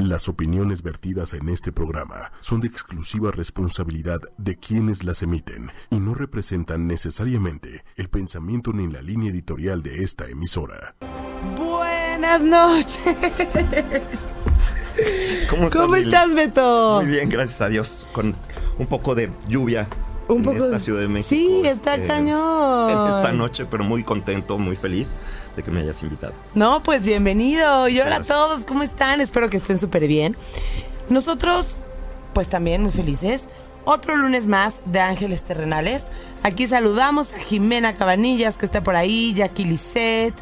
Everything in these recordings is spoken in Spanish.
Las opiniones vertidas en este programa son de exclusiva responsabilidad de quienes las emiten y no representan necesariamente el pensamiento ni la línea editorial de esta emisora. Buenas noches. ¿Cómo estás, ¿Cómo estás, Beto? Muy bien, gracias a Dios. Con un poco de lluvia Un en poco esta Ciudad de México. Sí, está este, cañón. Esta noche, pero muy contento, muy feliz de que me hayas invitado. No, pues bienvenido. Y hola a todos, ¿cómo están? Espero que estén súper bien. Nosotros, pues también muy felices. Otro lunes más de Ángeles Terrenales. Aquí saludamos a Jimena Cabanillas, que está por ahí, Jackie Lisset,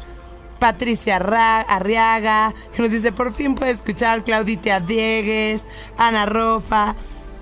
Patricia Arriaga, que nos dice, por fin puede escuchar, Claudita Diegues, Ana Rofa.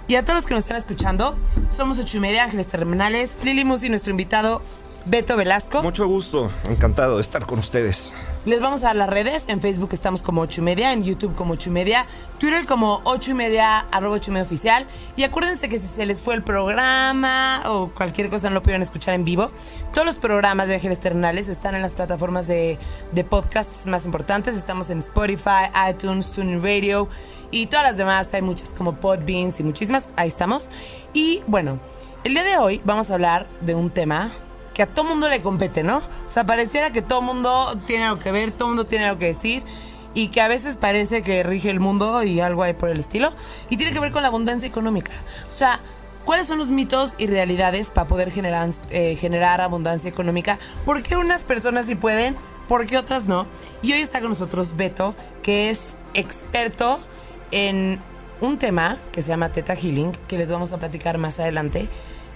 Y a todos los que nos están escuchando, somos ocho y media Ángeles Terrenales. Lili Musi, nuestro invitado, Beto Velasco. Mucho gusto, encantado de estar con ustedes. Les vamos a dar las redes. En Facebook estamos como 8 y media, en YouTube como 8 y media, Twitter como 8 y media, arroba 8 y media oficial. Y acuérdense que si se les fue el programa o cualquier cosa no lo pudieron escuchar en vivo, todos los programas de Ángeles Terrenales están en las plataformas de, de podcasts más importantes. Estamos en Spotify, iTunes, TuneIn Radio y todas las demás. Hay muchas como Podbeans y muchísimas. Ahí estamos. Y bueno, el día de hoy vamos a hablar de un tema que a todo mundo le compete, ¿no? O sea, pareciera que todo mundo tiene algo que ver, todo mundo tiene algo que decir y que a veces parece que rige el mundo y algo hay por el estilo. Y tiene que ver con la abundancia económica. O sea, ¿cuáles son los mitos y realidades para poder generar, eh, generar abundancia económica? ¿Por qué unas personas sí pueden? ¿Por qué otras no? Y hoy está con nosotros Beto, que es experto en un tema que se llama Teta Healing, que les vamos a platicar más adelante,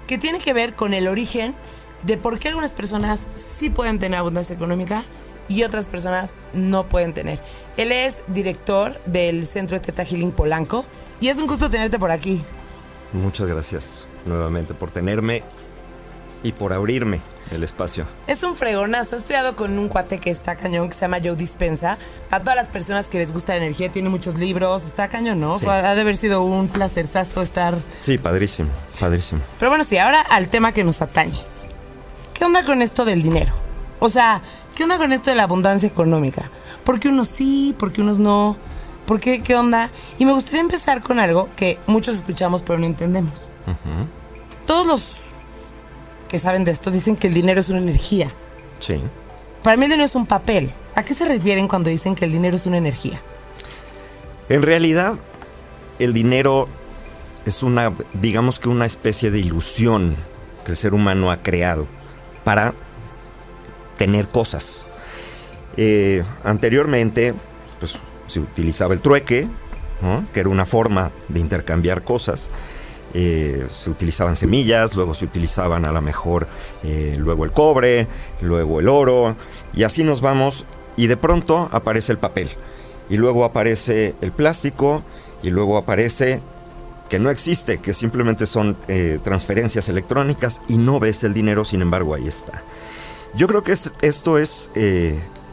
que tiene que ver con el origen de por qué algunas personas sí pueden tener abundancia económica y otras personas no pueden tener. Él es director del Centro de Teta Healing Polanco y es un gusto tenerte por aquí. Muchas gracias nuevamente por tenerme y por abrirme el espacio. Es un fregonazo. He estudiado con un cuate que está cañón, que se llama Joe Dispensa. Para todas las personas que les gusta la energía, tiene muchos libros. Está cañón, ¿no? Sí. Ha de haber sido un placerzazo estar Sí, padrísimo, padrísimo. Pero bueno, sí, ahora al tema que nos atañe. ¿Qué onda con esto del dinero? O sea, ¿qué onda con esto de la abundancia económica? ¿Por qué unos sí? ¿Por qué unos no? ¿Por qué? ¿Qué onda? Y me gustaría empezar con algo que muchos escuchamos pero no entendemos. Todos los que saben de esto dicen que el dinero es una energía. Sí. Para mí el dinero es un papel. ¿A qué se refieren cuando dicen que el dinero es una energía? En realidad, el dinero es una, digamos que una especie de ilusión que el ser humano ha creado para tener cosas. Eh, anteriormente, pues se utilizaba el trueque, ¿no? que era una forma de intercambiar cosas. Eh, se utilizaban semillas, luego se utilizaban a lo mejor eh, luego el cobre, luego el oro, y así nos vamos, y de pronto aparece el papel, y luego aparece el plástico, y luego aparece que no existe, que simplemente son eh, transferencias electrónicas y no ves el dinero, sin embargo ahí está. Yo creo que es- esto es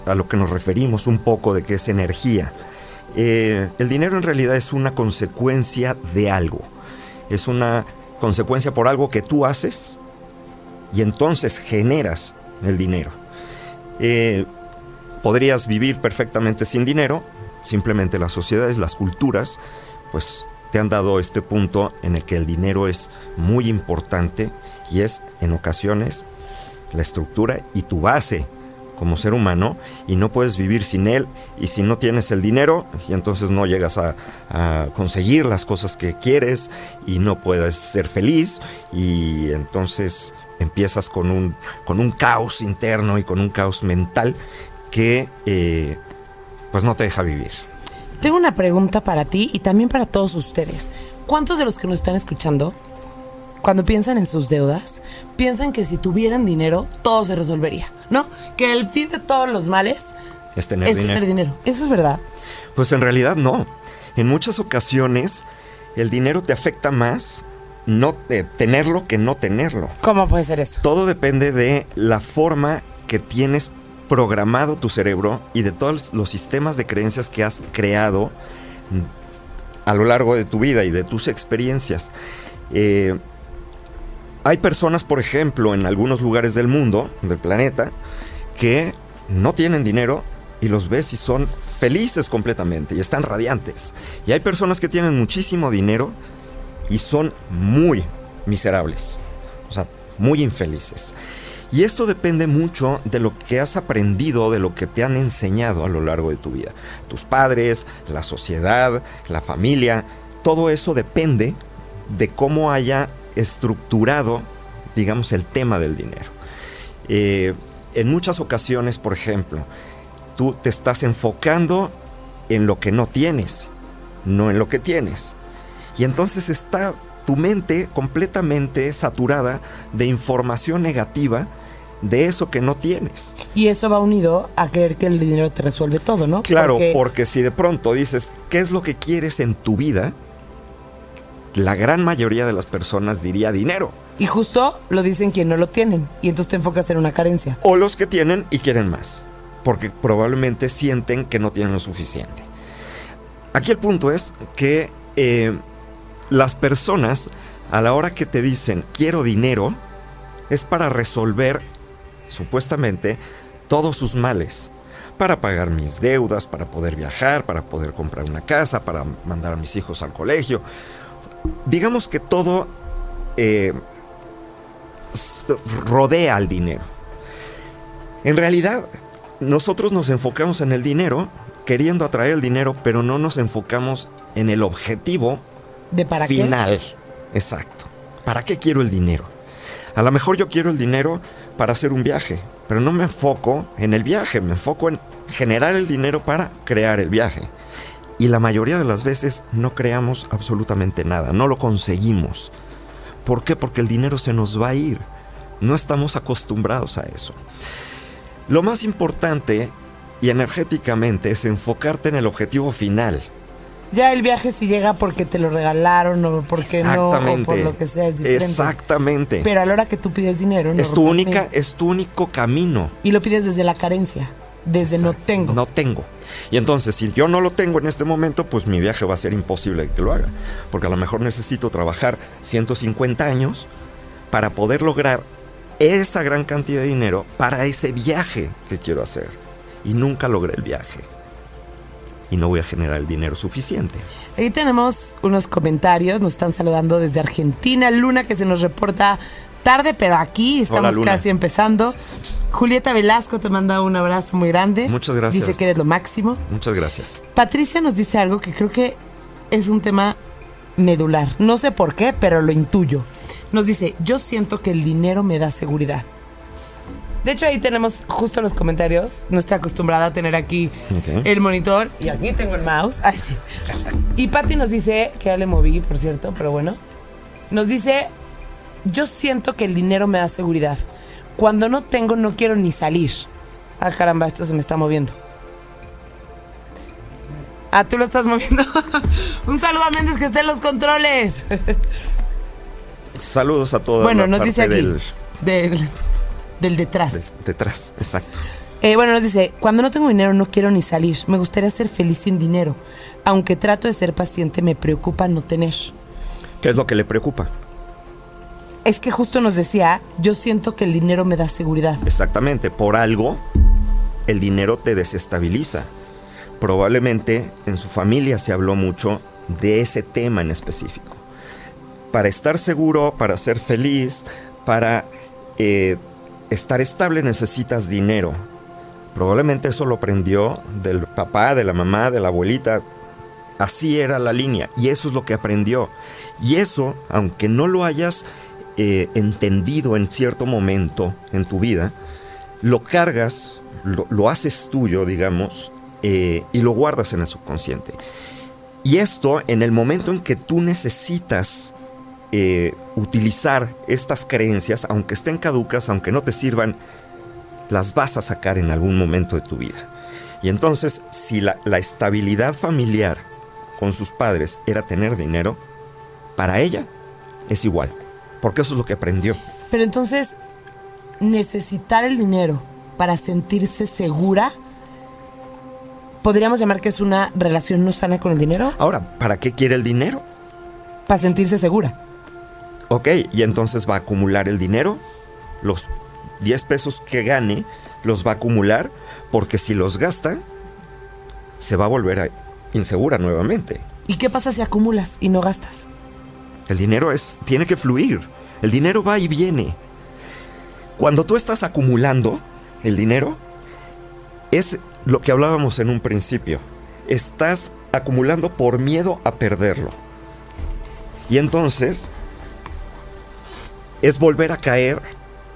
a lo que nos referimos un poco de que es energía. El dinero en realidad es una consecuencia de algo. Es una consecuencia por algo que tú haces y entonces generas el dinero. Eh, podrías vivir perfectamente sin dinero, simplemente las sociedades, las culturas, pues te han dado este punto en el que el dinero es muy importante y es en ocasiones la estructura y tu base como ser humano y no puedes vivir sin él y si no tienes el dinero y entonces no llegas a, conseguir las cosas que quieres y no puedes ser feliz y entonces empiezas con un, con un caos interno y con un caos mental que eh, pues no te deja vivir. Tengo una pregunta para ti y también para todos ustedes. ¿Cuántos de los que nos están escuchando, cuando piensan en sus deudas, piensan que si tuvieran dinero, todo se resolvería? ¿No? Que el fin de todos los males Es tener es dinero. tener dinero. Eso es verdad. Pues en realidad no. En muchas ocasiones el dinero te afecta más no eh, tenerlo que no tenerlo. ¿Cómo puede ser eso? Todo depende de la forma que tienes programado tu cerebro y de todos los sistemas de creencias que has creado a lo largo de tu vida y de tus experiencias. Eh, hay personas, por ejemplo, en algunos lugares del mundo, del planeta, que no tienen dinero, y los ves y son felices completamente y están radiantes. Y hay personas que tienen muchísimo dinero y son muy miserables, o sea, muy infelices. Y esto depende mucho de lo que has aprendido, de lo que te han enseñado a lo largo de tu vida. Tus padres, la sociedad, la familia, todo eso depende de cómo haya estructurado, digamos, el tema del dinero. Eh, en muchas ocasiones, por ejemplo, tú te estás enfocando en lo que no tienes, no en lo que tienes. Y entonces está tu mente completamente saturada de información negativa de eso que no tienes. Y eso va unido a creer que el dinero te resuelve todo, ¿no? Claro, porque, si de pronto dices, ¿qué es lo que quieres en tu vida? La gran mayoría de las personas diría dinero. Y justo lo dicen quien no lo tienen. Y entonces te enfocas en una carencia. O los que tienen y quieren más. Porque probablemente sienten que no tienen lo suficiente. Aquí el punto es que eh, las personas, a la hora que te dicen quiero dinero, es para resolver, supuestamente, todos sus males. Para pagar mis deudas, para poder viajar, para poder comprar una casa, para mandar a mis hijos al colegio. Digamos que todo eh, rodea al dinero. En realidad, nosotros nos enfocamos en el dinero, queriendo atraer el dinero, pero no nos enfocamos en el objetivo ¿De para final. Exacto. ¿Para qué quiero el dinero? A lo mejor yo quiero el dinero para hacer un viaje, pero no me enfoco en el viaje, me enfoco en generar el dinero para crear el viaje. Y la mayoría de las veces no creamos absolutamente nada, no lo conseguimos. ¿Por qué? Porque el dinero se nos va a ir. No estamos acostumbrados a eso. Lo más importante y energéticamente es enfocarte en el objetivo final, ya el viaje si llega porque te lo regalaron o porque no, o por lo que sea es diferente. Exactamente. Pero a la hora que tú pides dinero, es tu única, es tu único camino. Y lo pides desde la carencia, desde no tengo. No tengo. Y entonces, si yo no lo tengo en este momento, pues mi viaje va a ser imposible que lo haga. Porque a lo mejor necesito trabajar 150 años para poder lograr esa gran cantidad de dinero para ese viaje que quiero hacer. Y nunca logré el viaje y no voy a generar el dinero suficiente. Ahí tenemos unos comentarios, nos están saludando desde Argentina, Luna que se nos reporta tarde, pero aquí estamos casi empezando. Julieta Velasco te manda un abrazo muy grande. Muchas gracias. Dice que eres lo máximo. Muchas gracias. Patricia nos dice algo que creo que es un tema medular. No sé por qué, pero lo intuyo. Nos dice, yo siento que el dinero me da seguridad. De hecho, ahí tenemos justo los comentarios. No estoy acostumbrada a tener aquí el monitor. Y aquí tengo el mouse. Y Patty nos dice, que ya le moví, por cierto, pero bueno. Nos dice, yo siento que el dinero me da seguridad. Cuando no tengo, no quiero ni salir. Ah, caramba, esto se me está moviendo. Ah, tú lo estás moviendo. Un saludo a Méndez que esté en los controles. Saludos a todos. Bueno, nos dice aquí. del del detrás. detrás, exacto. Eh, bueno, nos dice, cuando no tengo dinero no quiero ni salir. Me gustaría ser feliz sin dinero. Aunque trato de ser paciente, me preocupa no tener. ¿Qué es lo que le preocupa? Es que justo nos decía, yo siento que el dinero me da seguridad. Exactamente, por algo el dinero te desestabiliza. Probablemente en su familia se habló mucho de ese tema en específico. Para estar seguro, para ser feliz, para eh, estar estable necesitas dinero. Probablemente eso lo aprendió del papá, de la mamá, de la abuelita. Así era la línea y eso es lo que aprendió. Y eso, aunque no lo hayas eh, entendido en cierto momento en tu vida, lo cargas, lo, haces tuyo, digamos, eh, y lo guardas en el subconsciente. Y esto, en el momento en que tú necesitas eh, utilizar estas creencias, aunque estén caducas, aunque no te sirvan, las vas a sacar en algún momento de tu vida. Y entonces, si la, la estabilidad familiar con sus padres era tener dinero, para ella es igual, porque eso es lo que aprendió. Pero entonces, necesitar el dinero para sentirse segura, podríamos llamar que es una relación no sana con el dinero. Ahora, ¿para qué quiere el dinero? Para sentirse segura. Ok, y entonces va a acumular el dinero, los 10 pesos que gane, los va a acumular, porque si los gasta, se va a volver a insegura nuevamente. ¿Y qué pasa si acumulas y no gastas? El dinero es, tiene que fluir. El dinero va y viene. Cuando tú estás acumulando el dinero, es lo que hablábamos en un principio. Estás acumulando por miedo a perderlo. Y entonces es volver a caer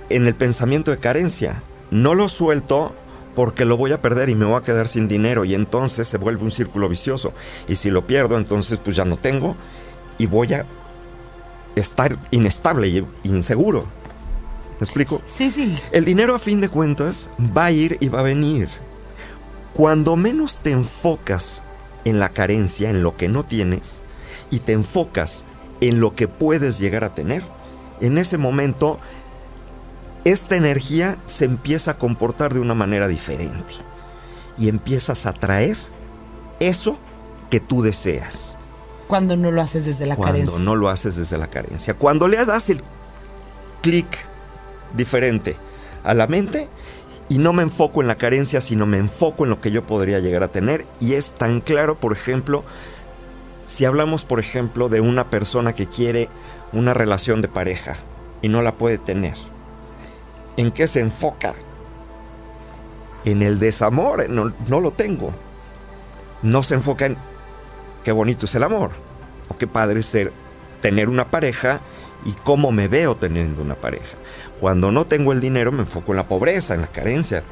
en el pensamiento de carencia. No lo suelto porque lo voy a perder y me voy a quedar sin dinero y entonces se vuelve un círculo vicioso. Y si lo pierdo, entonces pues ya no tengo y voy a estar inestable y inseguro. ¿Me explico? Sí, sí. El dinero a fin de cuentas va a ir y va a venir. Cuando menos te enfocas en la carencia, en lo que no tienes, y te enfocas en lo que puedes llegar a tener, en ese momento esta energía se empieza a comportar de una manera diferente y empiezas a atraer eso que tú deseas. Cuando no lo haces desde la carencia. Cuando no lo haces desde la carencia. Cuando le das el clic diferente a la mente y no me enfoco en la carencia, sino me enfoco en lo que yo podría llegar a tener. Y es tan claro, por ejemplo, si hablamos, por ejemplo, de una persona que quiere una relación de pareja y no la puede tener ¿En qué se enfoca? En el desamor, no, no lo tengo. No se enfoca en qué bonito es el amor, o qué padre es ser, tener una pareja y cómo me veo teniendo una pareja. Cuando no tengo el dinero me enfoco en la pobreza, en la carencia.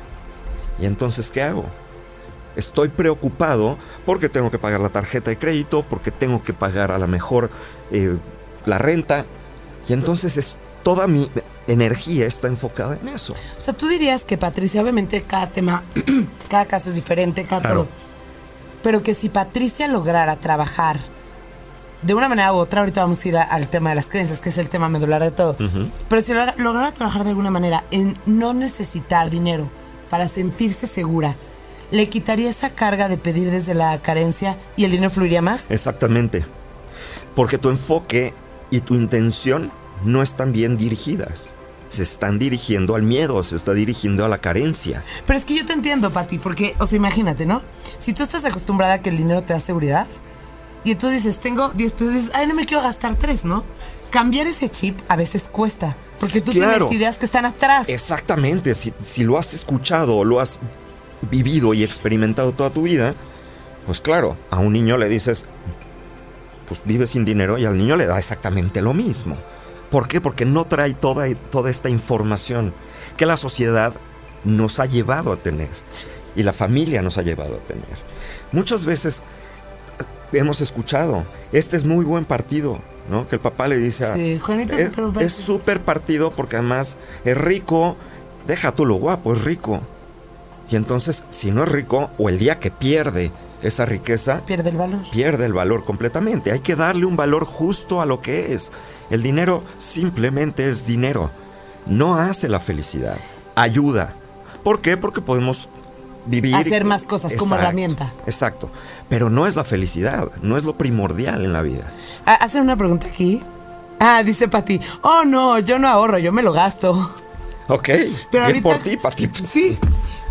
¿Y entonces qué hago? Estoy preocupado porque tengo que pagar la tarjeta de crédito, porque tengo que pagar a lo mejor eh, la renta. Y entonces es toda mi energía está enfocada en eso. O sea, tú dirías que Patricia, obviamente cada tema, cada caso es diferente, cada todo. Pero que si Patricia lograra trabajar de una manera u otra, ahorita vamos a ir al tema de las creencias, que es el tema medular de todo. Pero si lograra trabajar de alguna manera en no necesitar dinero para sentirse segura, ¿le quitaría esa carga de pedir desde la carencia y el dinero fluiría más? Exactamente. Porque tu enfoque y tu intención no están bien dirigidas. Se están dirigiendo al miedo, se está dirigiendo a la carencia. Pero es que yo te entiendo, Pati, porque, o sea, imagínate, ¿no? Si tú estás acostumbrada a que el dinero te da seguridad, y entonces dices, tengo 10 pesos, dices, ay, no me quiero gastar 3, ¿no? Cambiar ese chip a veces cuesta, porque tú tienes ideas que están atrás. Exactamente, si, si lo has escuchado lo has vivido y experimentado toda tu vida, pues claro, a un niño le dices, pues vive sin dinero y al niño le da exactamente lo mismo. ¿Por qué? Porque no trae toda, toda esta información que la sociedad nos ha llevado a tener y la familia nos ha llevado a tener. Muchas veces eh, hemos escuchado, este es muy buen partido, ¿no? Que el papá le dice a... Sí, Juanito es súper partido porque además es rico, deja tú lo guapo, es rico. Y entonces, si no es rico, o el día que pierde esa riqueza... Pierde el valor. Pierde el valor completamente. Hay que darle un valor justo a lo que es. El dinero simplemente es dinero. No hace la felicidad. Ayuda. ¿Por qué? Porque podemos vivir. Hacer más cosas como herramienta. Exacto. Pero no es la felicidad. No es lo primordial en la vida. Ah, Hacen una pregunta aquí. Ah, dice Pati. Oh, no, yo no ahorro, yo me lo gasto. Ok. Pero Bien por ti, Pati. Sí.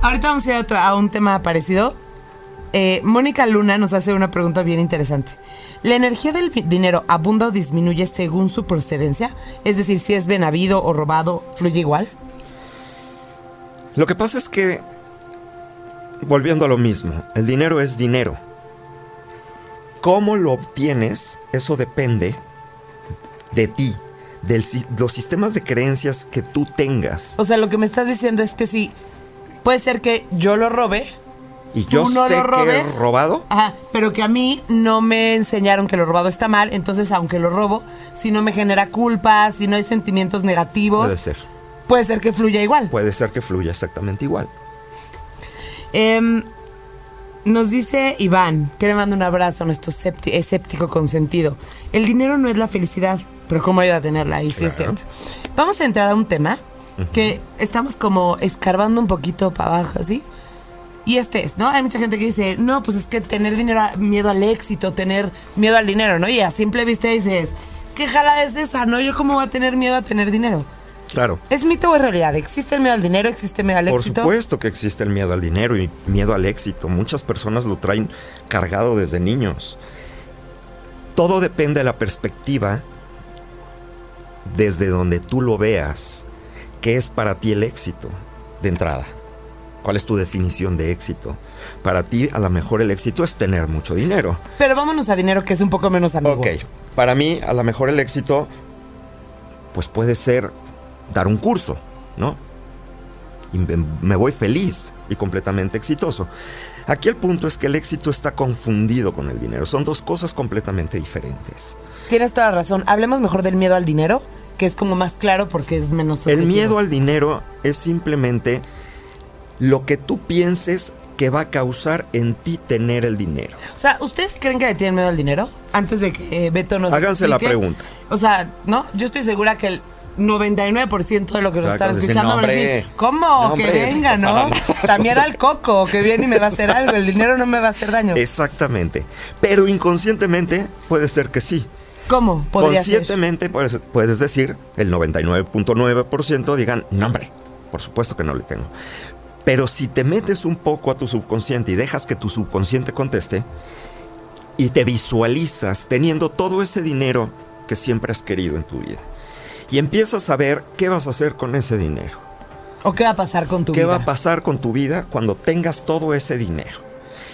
Ahorita vamos a ir a un tema parecido eh, Mónica Luna nos hace una pregunta bien interesante. ¿La energía del dinero abunda o disminuye según su procedencia? Es decir, si es bien habido o robado, ¿fluye igual? Lo que pasa es que, volviendo a lo mismo, el dinero es dinero. ¿Cómo lo obtienes? Eso depende de ti, de los sistemas de creencias que tú tengas. O sea, lo que me estás diciendo es que si puede ser que yo lo robe, y yo sé que he robado. Ajá, pero que a mí no me enseñaron que lo robado está mal, entonces aunque lo robo, si no me genera culpa, si no hay sentimientos negativos. Puede ser. Puede ser que fluya igual. Puede ser que fluya exactamente igual. Em, nos dice Iván, que le manda un abrazo a nuestro escéptico consentido. El dinero no es la felicidad, pero ¿cómo ayuda a tenerla? Y sí es cierto. Vamos a entrar a un tema que estamos como escarbando un poquito para abajo, ¿sí? Y este es, ¿no? Hay mucha gente que dice, no, pues es que tener dinero, miedo al éxito, tener miedo al dinero, ¿no? Y a simple vista dices, ¿qué jala es esa? ¿No? ¿Yo cómo voy a tener miedo a tener dinero? Claro. ¿Es mito o es realidad? ¿Existe el miedo al dinero? ¿Existe el miedo al Por éxito? supuesto que existe el miedo al dinero y miedo al éxito. Muchas personas lo traen cargado desde niños. Todo depende de la perspectiva desde donde tú lo veas. ¿Qué es para ti el éxito de entrada? ¿Cuál es tu definición de éxito? Para ti, a lo mejor el éxito es tener mucho dinero. Pero vámonos a dinero que es un poco menos amigo. Ok, para mí, a lo mejor el éxito, pues puede ser dar un curso, ¿no? Y me, voy feliz y completamente exitoso. Aquí el punto es que el éxito está confundido con el dinero. Son dos cosas completamente diferentes. Tienes toda la razón. Hablemos mejor del miedo al dinero, que es como más claro porque es menos El subjetivo. miedo al dinero es simplemente lo que tú pienses que va a causar en ti tener el dinero. O sea, ¿ustedes creen que le tienen miedo al dinero? Antes de que eh, Beto nos Háganse la pregunta. O sea, ¿no? Yo estoy segura que el 99% de lo que nos están escuchando "No, van a decir, ¿cómo? No, que venga, ¿no? para nada". También al coco, que viene y me va a hacer algo. El dinero no me va a hacer daño. Exactamente. Pero inconscientemente puede ser que sí. ¿Cómo? Podría ser. Conscientemente puedes, puedes decir, el 99.9% digan, no hombre, por supuesto que no le tengo. Pero si te metes un poco a tu subconsciente y dejas que tu subconsciente conteste, y te visualizas teniendo todo ese dinero que siempre has querido en tu vida, y empiezas a ver qué vas a hacer con ese dinero. ¿O qué va a pasar con tu ¿Qué vida? va a pasar con tu vida cuando tengas todo ese dinero?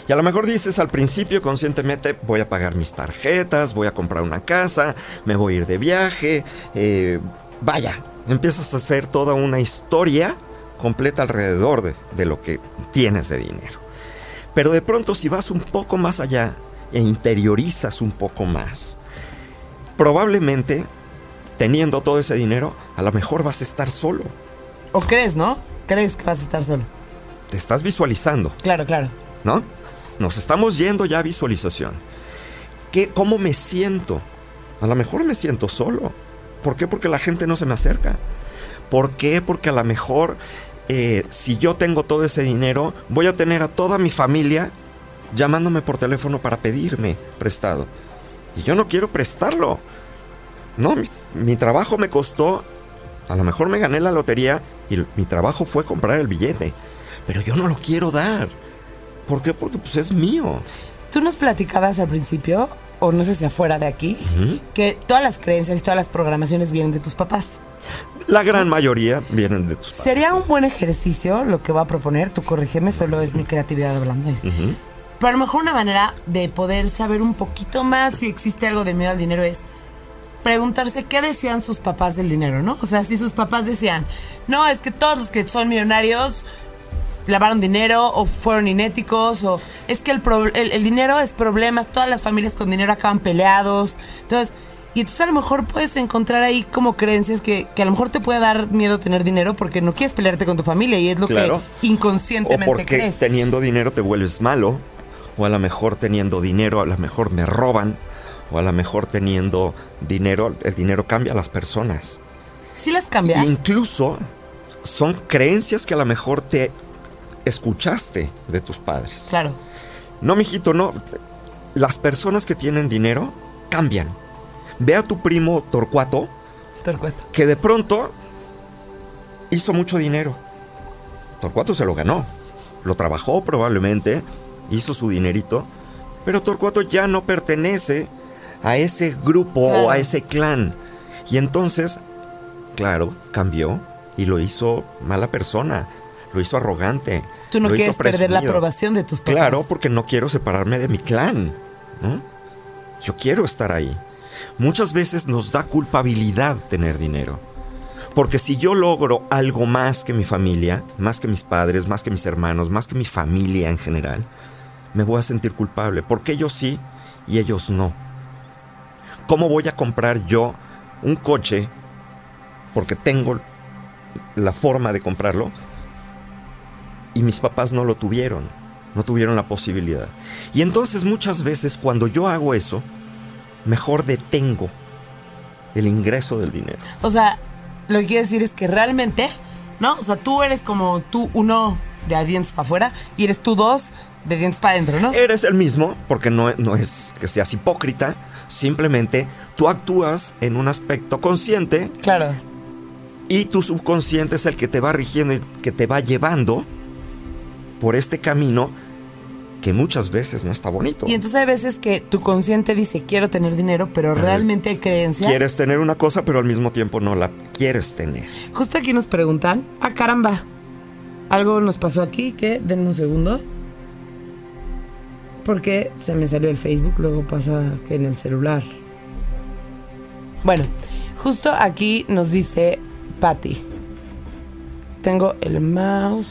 Y a lo mejor dices al principio conscientemente, voy a pagar mis tarjetas, voy a comprar una casa, me voy a ir de viaje, eh, vaya, empiezas a hacer toda una historia completa alrededor de, de lo que tienes de dinero. Pero de pronto si vas un poco más allá e interiorizas un poco más, probablemente teniendo todo ese dinero, a lo mejor vas a estar solo. ¿O crees, no? ¿Crees que vas a estar solo? Te estás visualizando. Claro, claro. ¿no? Nos estamos yendo ya a visualización. ¿Qué, ¿Cómo me siento? A lo mejor me siento solo. ¿Por qué? Porque la gente no se me acerca. ¿Por qué? Porque a lo mejor eh, si yo tengo todo ese dinero, voy a tener a toda mi familia llamándome por teléfono para pedirme prestado. Y yo no quiero prestarlo. No, mi, mi trabajo me costó, a lo mejor me gané la lotería y mi trabajo fue comprar el billete. Pero yo no lo quiero dar. ¿Por qué? Porque pues es mío. Tú nos platicabas al principio, o no sé si afuera de aquí, que todas las creencias y todas las programaciones vienen de tus papás. La gran mayoría vienen de tus padres. Sería un buen ejercicio lo que voy a proponer, tú corrígeme, solo es mi creatividad hablando. Ujú. Pero a lo mejor una manera de poder saber un poquito más si existe algo de miedo al dinero es preguntarse qué decían sus papás del dinero, ¿no? O sea, si sus papás decían, no, es que todos los que son millonarios lavaron dinero o fueron inéticos o es que el, pro- el, el dinero es problemas, todas las familias con dinero acaban peleados. Entonces, y entonces a lo mejor puedes encontrar ahí como creencias que, que a lo mejor te puede dar miedo tener dinero porque no quieres pelearte con tu familia y es lo Claro. que O inconscientemente porque crees. teniendo dinero te vuelves malo. O a lo mejor teniendo dinero, a lo mejor me roban. O a lo mejor teniendo dinero, el dinero cambia a las personas. ¿Sí las cambia? Incluso son creencias que a lo mejor te escuchaste de tus padres. Claro. No, mijito, no. Las personas que tienen dinero cambian. Ve a tu primo Torcuato, Torcuato. que de pronto hizo mucho dinero. Torcuato se lo ganó. Lo trabajó probablemente, hizo su dinerito, pero Torcuato ya no pertenece a ese grupo Claro. o a ese clan. Y entonces, claro, cambió y lo hizo mala persona, lo hizo arrogante. Tú no lo hizo quieres perder la aprobación de tus papás. Claro, porque no quiero separarme de mi clan. ¿no? Yo quiero estar ahí. Muchas veces nos da culpabilidad tener dinero. Porque si yo logro algo más que mi familia, más que mis padres, más que mis hermanos, más que mi familia en general, me voy a sentir culpable. Porque ellos sí y ellos no. ¿Cómo voy a comprar yo un coche porque tengo la forma de comprarlo y mis papás no lo tuvieron, no tuvieron la posibilidad. Y entonces muchas veces cuando yo hago eso, mejor detengo el ingreso del dinero. O sea, lo que quiere decir es que realmente, ¿no? O sea, tú eres como tú uno de dientes para afuera y eres tú dos de dientes para adentro, ¿no? Eres el mismo, porque no, no es que seas hipócrita, simplemente tú actúas en un aspecto consciente Claro. Y tu subconsciente es el que te va rigiendo y que te va llevando por este camino que muchas veces no está bonito. Y entonces hay veces que tu consciente dice quiero tener dinero, pero realmente hay creencias. Quieres tener una cosa, pero al mismo tiempo no la quieres tener. Justo aquí nos preguntan, ah caramba, algo nos pasó aquí, que denme un segundo. Porque se me salió el Facebook, luego pasa que en el celular. Bueno, justo aquí nos dice Patty. Tengo el mouse.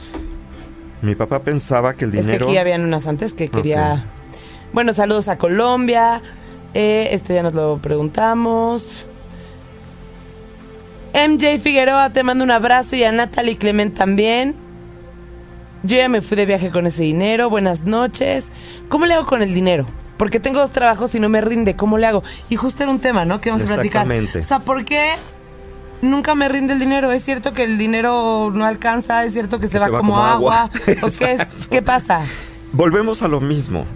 Mi papá pensaba que el dinero... Es que aquí habían unas antes que quería... Bueno, saludos a Colombia. Eh, esto ya nos lo preguntamos. MJ Figueroa, te mando un abrazo y a Natalie Clement también. Yo ya me fui de viaje con ese dinero. Buenas noches. ¿Cómo le hago con el dinero? Porque tengo dos trabajos y no me rinde. ¿Cómo le hago? Y justo era un tema, ¿no? Que vamos a platicar. O sea, ¿por qué nunca me rinde el dinero. Es cierto que el dinero no alcanza, es cierto que se, va, como, agua. qué, pasa? Volvemos a lo mismo.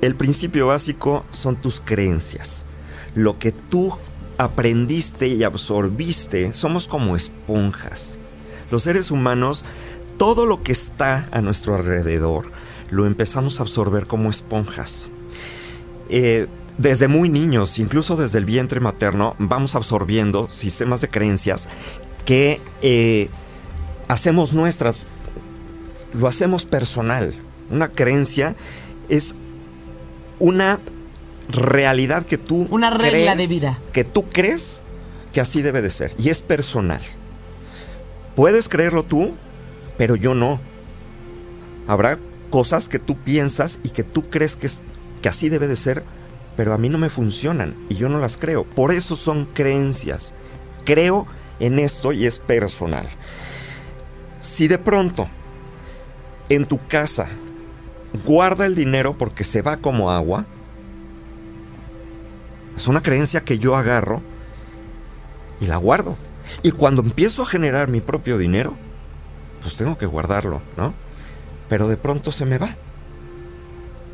El principio básico son tus creencias. Lo que tú aprendiste y absorbiste, somos como esponjas. Los seres humanos, todo lo que está a nuestro alrededor, lo empezamos a absorber como esponjas. Eh, desde muy niños, incluso desde el vientre materno, vamos absorbiendo sistemas de creencias que eh, hacemos nuestras, lo hacemos personal. Una creencia es una realidad que tú una regla de vida que tú crees que así debe de ser y es personal. Puedes creerlo tú, pero yo no. Habrá cosas que tú piensas y que tú crees que, que así debe de ser pero a mí no me funcionan y yo no las creo. Por eso son creencias. Creo en esto y es personal. Si de pronto en tu casa guarda el dinero porque se va como agua, es una creencia que yo agarro y la guardo. Y cuando empiezo a generar mi propio dinero, pues tengo que guardarlo, ¿no? Pero de pronto se me va.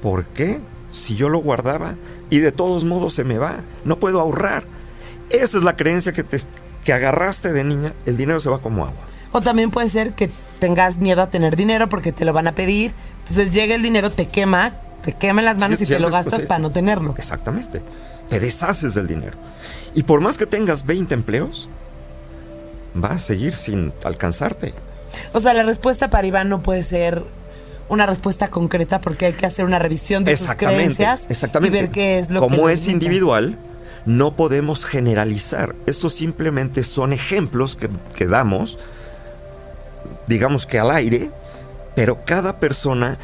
¿Por qué? Si yo lo guardaba y de todos modos se me va, no puedo ahorrar. Esa es la creencia que, te, que agarraste de niña, el dinero se va como agua. O también puede ser que tengas miedo a tener dinero porque te lo van a pedir, entonces llega el dinero, te quema, te quema en las manos y te lo gastas para no tenerlo. Exactamente, te deshaces del dinero. Y por más que tengas 20 empleos, va a seguir sin alcanzarte. O sea, la respuesta para Iván no puede ser una respuesta concreta porque hay que hacer una revisión de sus creencias exactamente. y ver qué es lo Como que Como es individual, no podemos generalizar. Estos simplemente son ejemplos que, que damos, digamos que al aire, pero cada persona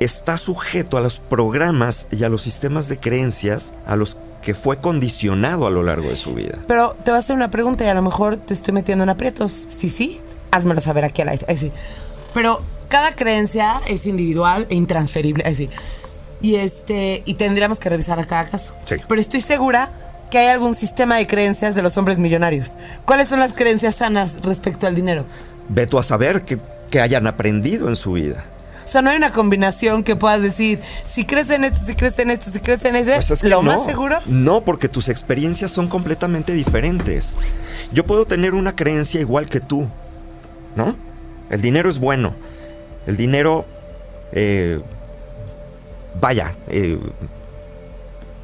está sujeto a los programas y a los sistemas de creencias a los que fue condicionado a lo largo de su vida. Pero te voy a hacer una pregunta y a lo mejor te estoy metiendo en aprietos. Sí, sí, házmelo saber aquí al aire. sí. Pero cada creencia es individual e intransferible. Así. Y este, y tendríamos que revisar a cada caso. Pero estoy segura que hay algún sistema de creencias de los hombres millonarios. ¿Cuáles son las creencias sanas respecto al dinero? Ve tú a saber que, hayan aprendido en su vida. O sea, no hay una combinación que puedas decir, si crees en esto, si crees en esto, si crees en ese, pues lo más seguro. No, porque tus experiencias son completamente diferentes. Yo puedo tener una creencia igual que tú, ¿no? El dinero es bueno, el dinero, eh, vaya, eh,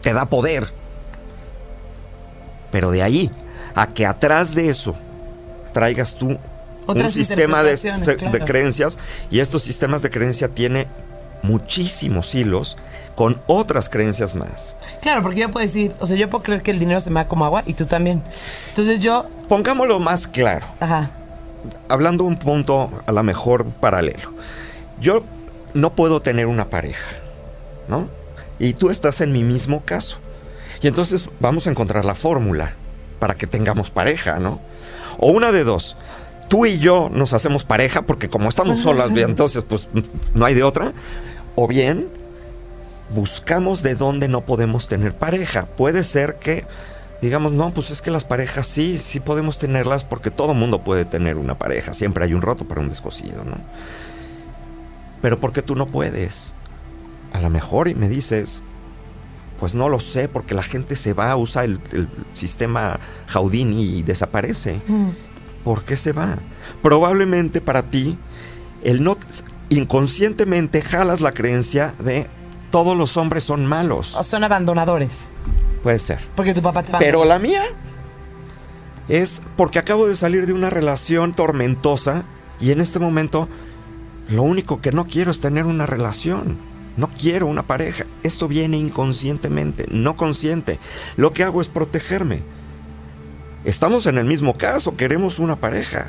te da poder. Pero de ahí a que atrás de eso traigas tú un sistema de, creencias y estos sistemas de creencia tiene muchísimos hilos con otras creencias más. Claro, porque yo puedo decir, o sea, yo puedo creer que el dinero se me da como agua y tú también. Entonces yo... Pongámoslo más claro. Ajá. Hablando un punto a lo mejor paralelo yo no puedo tener una pareja, ¿no? Y tú estás en mi mismo caso. Y entonces vamos a encontrar la fórmula para que tengamos pareja, ¿no? O una de dos. Tú y yo nos hacemos pareja porque como estamos solas, entonces pues no hay de otra. O bien buscamos de dónde no podemos tener pareja. Puede ser que digamos, no, pues es que las parejas sí, sí podemos tenerlas porque todo mundo puede tener una pareja. Siempre hay un roto para un descosido, ¿no? pero ¿por qué tú no puedes? A lo mejor y me dices, pues no lo sé, porque la gente se va, usa el, el sistema Houdini y desaparece. Mm. ¿por qué se va? Probablemente para ti, el no inconscientemente jalas la creencia de todos los hombres son malos. O son abandonadores. Puede ser. Porque tu papá te va Pero la mía es porque acabo de salir de una relación tormentosa y en este momento lo único que no quiero es tener una relación. No quiero una pareja. Esto viene inconscientemente, no consciente. Lo que hago es protegerme. Estamos en el mismo caso, queremos una pareja.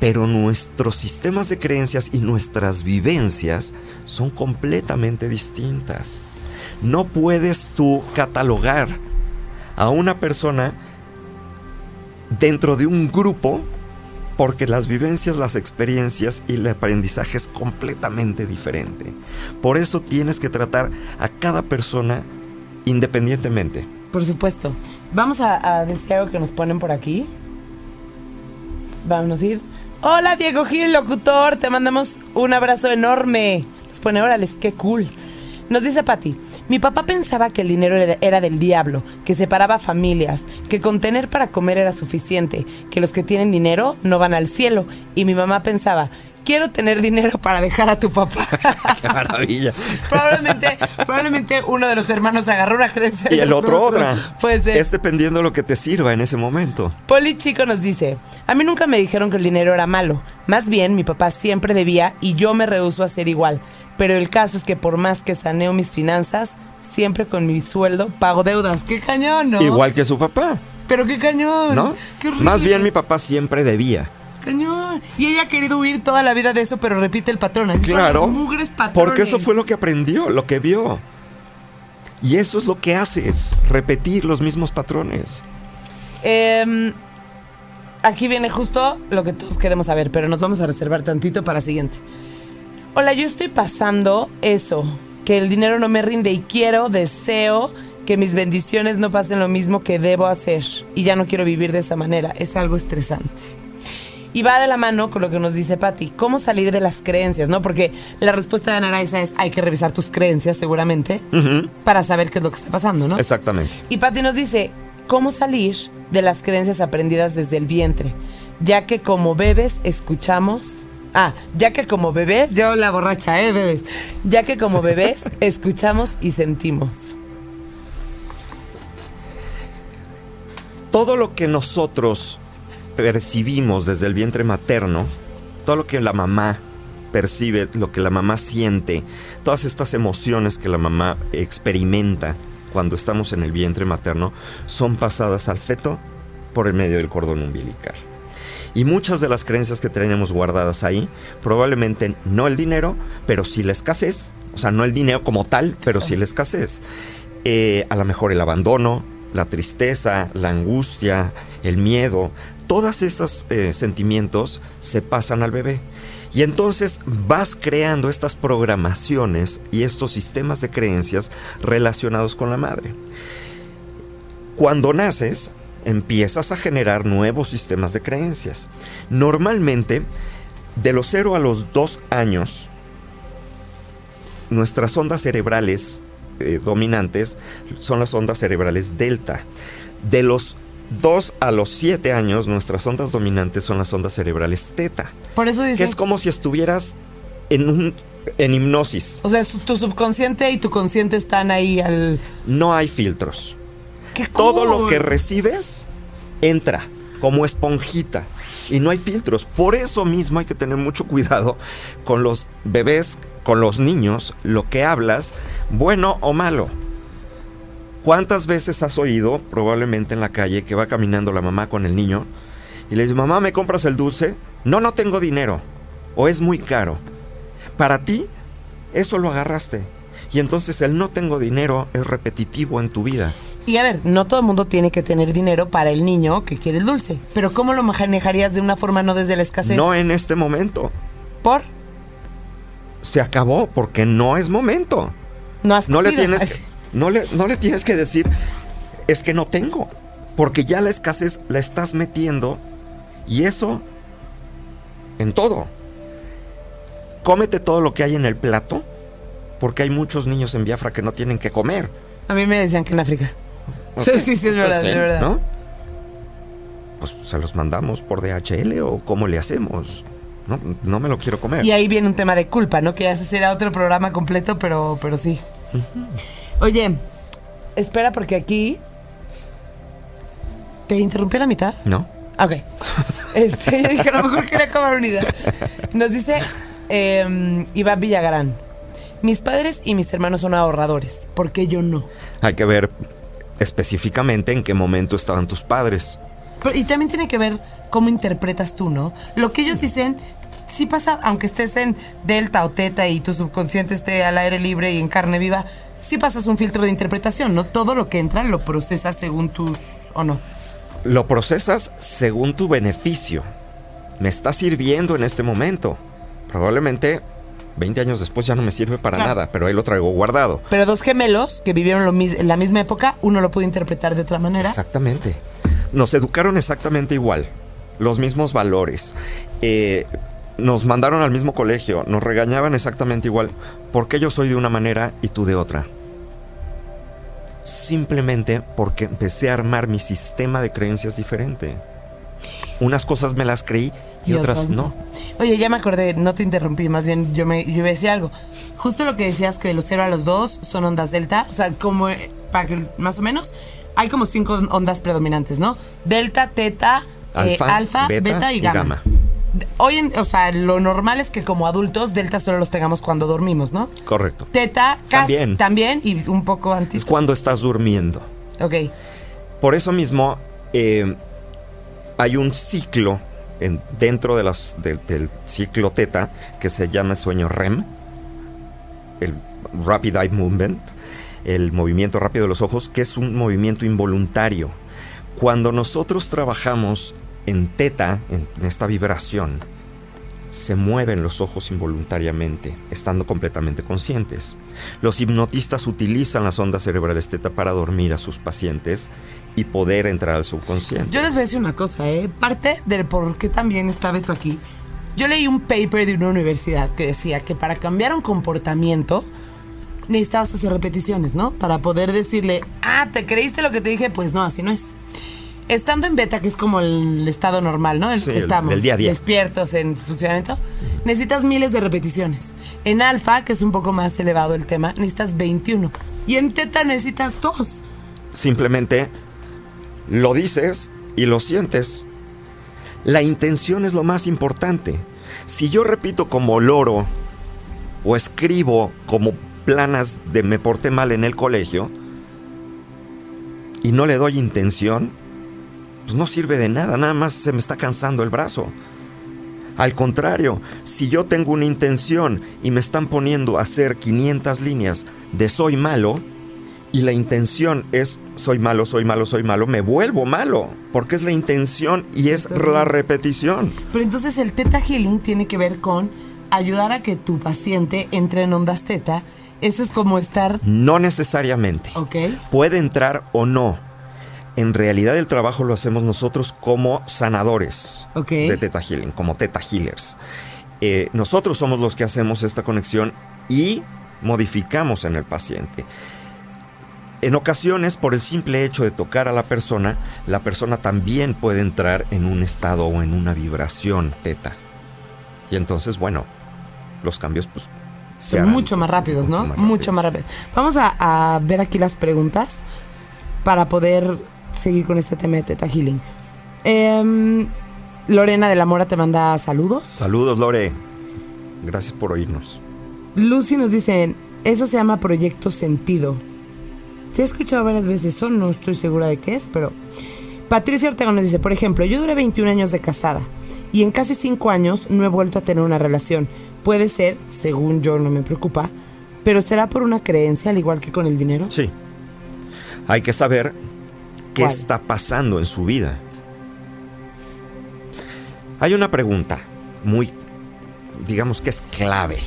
Pero nuestros sistemas de creencias y nuestras vivencias son completamente distintas. No puedes tú catalogar a una persona dentro de un grupo porque las vivencias, las experiencias y el aprendizaje es completamente diferente. Por eso tienes que tratar a cada persona independientemente. Por supuesto. Vamos a, decir algo que nos ponen por aquí. Vamos a ir. Hola Diego Gil, locutor, te mandamos un abrazo enorme. Nos pone, órales, qué cool. Nos dice Patti, mi papá pensaba que el dinero era del diablo, que separaba familias, que con tener para comer era suficiente, que los que tienen dinero no van al cielo. Y mi mamá pensaba, quiero tener dinero para dejar a tu papá. ¡Qué maravilla! probablemente, probablemente uno de los hermanos agarró una creencia. Y el otro otra. Puede ser. Es dependiendo de lo que te sirva en ese momento. Poli Chico nos dice, a mí nunca me dijeron que el dinero era malo. Más bien, mi papá siempre debía y yo me rehuso a ser igual. Pero el caso es que por más que saneo mis finanzas, siempre con mi sueldo pago deudas. ¡Qué cañón, no! Igual que su papá. Pero qué cañón. ¿No? Qué Más bien mi papá siempre debía. Cañón. Y ella ha querido huir toda la vida de eso, pero repite el patrón. Así claro. mugres patrones. Porque eso fue lo que aprendió, lo que vio. Y eso es lo que haces, repetir los mismos patrones. Em, aquí viene justo lo que todos queremos saber, pero nos vamos a reservar tantito para siguiente. Hola, yo estoy pasando eso, que el dinero no me rinde y quiero, deseo que mis bendiciones no pasen lo mismo que debo hacer y ya no quiero vivir de esa manera. Es algo estresante. Y va de la mano con lo que nos dice Patti, cómo salir de las creencias, ¿no? Porque la respuesta de Ana es hay que revisar tus creencias seguramente para saber qué es lo que está pasando, ¿no? Exactamente. Y Patti nos dice, ¿cómo salir de las creencias aprendidas desde el vientre? Ya que como bebés escuchamos Ah, ya que como bebés, yo la borracha, ¿eh, bebés? Ya que como bebés escuchamos y sentimos. Todo lo que nosotros percibimos desde el vientre materno, todo lo que la mamá percibe, lo que la mamá siente, todas estas emociones que la mamá experimenta cuando estamos en el vientre materno, son pasadas al feto por el medio del cordón umbilical. Y muchas de las creencias que tenemos guardadas ahí, probablemente no el dinero, pero sí la escasez. O sea, no el dinero como tal, pero sí la escasez. Eh, a lo mejor el abandono, la tristeza, la angustia, el miedo, todos esos eh, sentimientos se pasan al bebé. Y entonces vas creando estas programaciones y estos sistemas de creencias relacionados con la madre. Cuando naces, empiezas a generar nuevos sistemas de creencias. Normalmente, de los 0 a los 2 años, nuestras ondas cerebrales eh, dominantes son las ondas cerebrales delta. De los 2 a los 7 años, nuestras ondas dominantes son las ondas cerebrales teta. Por eso Que es como si estuvieras en un en hipnosis. O sea, tu subconsciente y tu consciente están ahí al No hay filtros. Todo lo que recibes entra como esponjita y no hay filtros. Por eso mismo hay que tener mucho cuidado con los bebés, con los niños, lo que hablas, bueno o malo. ¿Cuántas veces has oído, probablemente en la calle, que va caminando la mamá con el niño y le dice, mamá, ¿me compras el dulce? No, no tengo dinero. O es muy caro. Para ti, eso lo agarraste. Y entonces el no tengo dinero es repetitivo en tu vida. Y a ver, no todo el mundo tiene que tener dinero para el niño que quiere el dulce. Pero ¿cómo lo manejarías de una forma no desde la escasez? No en este momento. ¿Por? Se acabó porque no es momento. No has no le tienes que, no le, no le tienes que decir es que no tengo, porque ya la escasez la estás metiendo y eso en todo. Cómete todo lo que hay en el plato, porque hay muchos niños en Biafra que no tienen que comer. A mí me decían que en África. Sí, sí, sí, es verdad, es verdad. pues se los mandamos por DHL o cómo le hacemos. No, no me lo quiero comer. Y ahí viene un tema de culpa, ¿no? Que ya se será otro programa completo, pero, pero sí. Oye, espera porque aquí... ¿Te interrumpí a la mitad? ¿No? Ok. Este, yo dije, a lo mejor quería comer unidad. Nos dice eh, Iván Villagrán. Mis padres y mis hermanos son ahorradores. ¿Por qué yo no? Hay que ver específicamente en qué momento estaban tus padres. Pero- y también tiene que ver cómo interpretas tú, ¿no? Lo que ellos dicen, sí pasa, aunque estés en delta o teta y tu subconsciente esté al aire libre y en carne viva, sí pasas un filtro de interpretación, ¿no? Todo lo que entra lo procesas según tus... ¿o no? Lo procesas según tu beneficio. Me está sirviendo en este momento. Probablemente 20 años después ya no me sirve para Claro. nada, pero ahí lo traigo guardado. Pero dos gemelos que vivieron lo mis- la misma época, uno lo puede interpretar de otra manera. Exactamente. Nos educaron exactamente igual. Los mismos valores. Eh, nos mandaron al mismo colegio. Nos regañaban exactamente igual. ¿Por qué yo soy de una manera y tú de otra? Simplemente porque empecé a armar mi sistema de creencias diferente. Unas cosas me las creí y, otras, no. Oye, ya me acordé, no te interrumpí, más bien yo me yo iba a decir algo. Justo lo que decías que de los 0 a los 2 son ondas delta, o sea, como eh, para que más o menos hay como cinco ondas predominantes, ¿no? Delta, teta, eh, Alfa, beta beta, y y gamma. Hoy, en, o sea, lo normal es que como adultos delta solo los tengamos cuando dormimos, ¿no? Correcto. Teta, casi También. también y un poco antes. Es cuando estás durmiendo. Ok. Por eso mismo eh, hay un ciclo en- dentro de las, de- del ciclo teta que se llama sueño REM, el Rapid Eye Movement, el movimiento rápido de los ojos, que es un movimiento involuntario. Cuando nosotros trabajamos en teta, en esta vibración, se mueven los ojos involuntariamente, estando completamente conscientes. Los hipnotistas utilizan las ondas cerebrales teta para dormir a sus pacientes y poder entrar al subconsciente. Yo les voy a decir una cosa, ¿eh? Parte del por qué también está Beto aquí. Yo leí un paper de una universidad que decía que para cambiar un comportamiento necesitabas hacer repeticiones, ¿no? Para poder decirle, ah, ¿te creíste lo que te dije? Pues no, así no es. Estando en beta, que es como el estado normal, ¿no? El Sí, que estamos del día a día. despiertos en funcionamiento, necesitas miles de repeticiones. En alfa, que es un poco más elevado el tema, necesitas 21. Y en teta necesitas dos. Simplemente lo dices y lo sientes. La intención es lo más importante. Si yo repito como loro o escribo como planas de me porté mal en el colegio y no le doy intención, pues no sirve de nada, nada más se me está cansando el brazo. Al contrario, si yo tengo una intención y me están poniendo a hacer 500 líneas de soy malo, y la intención es soy malo, soy malo, soy malo, me vuelvo malo, porque es la intención y es Entonces- la repetición. Pero entonces el Theta Healing tiene que ver con ayudar a que tu paciente entre en ondas Theta. Eso es como estar, No necesariamente. ¿ok? Puede entrar o no. En realidad el trabajo lo hacemos nosotros como sanadores de Theta Healing, como Theta Healers. Eh, nosotros somos los que hacemos esta conexión y modificamos en el paciente. En ocasiones, por el simple hecho de tocar a la persona, la persona también puede entrar en un estado o en una vibración teta. Y entonces, bueno, los cambios pues Son mucho más rápidos, ¿no? mucho Mucho más más rápidos. Vamos a, a ver aquí las preguntas para poder seguir con este tema de Theta Healing. Em, Lorena de la Mora te manda saludos. Saludos, Lore. Gracias por oírnos. Lucy nos dice, eso se llama Proyecto Sentido. Se he escuchado varias veces eso, no estoy segura de qué es, pero... Patricia Ortega nos dice, por ejemplo, yo duré 21 años de casada y en casi 5 años no he vuelto a tener una relación. Puede ser, según yo no me preocupa, pero será por una creencia al igual que con el dinero. Sí. Hay que saber qué ¿Cuál? está pasando en su vida. Hay una pregunta muy, digamos que es clave.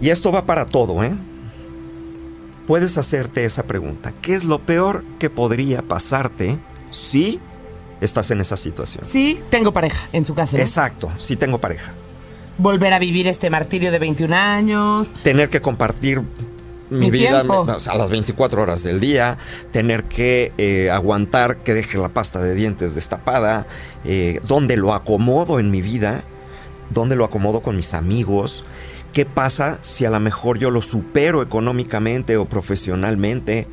Y esto va para todo, ¿eh? Puedes hacerte esa pregunta. ¿Qué es lo peor que podría pasarte si estás en esa situación? Sí, tengo pareja en su casa. ¿no? Exacto, si tengo pareja. Volver a vivir este martirio de 21 años. Tener que compartir mi, Mi vida o sea, a las 24 horas del día, tener que eh, aguantar que deje la pasta de dientes destapada, eh, dónde lo acomodo en mi vida, dónde lo acomodo con mis amigos, qué pasa si a lo mejor yo lo supero económicamente o profesionalmente.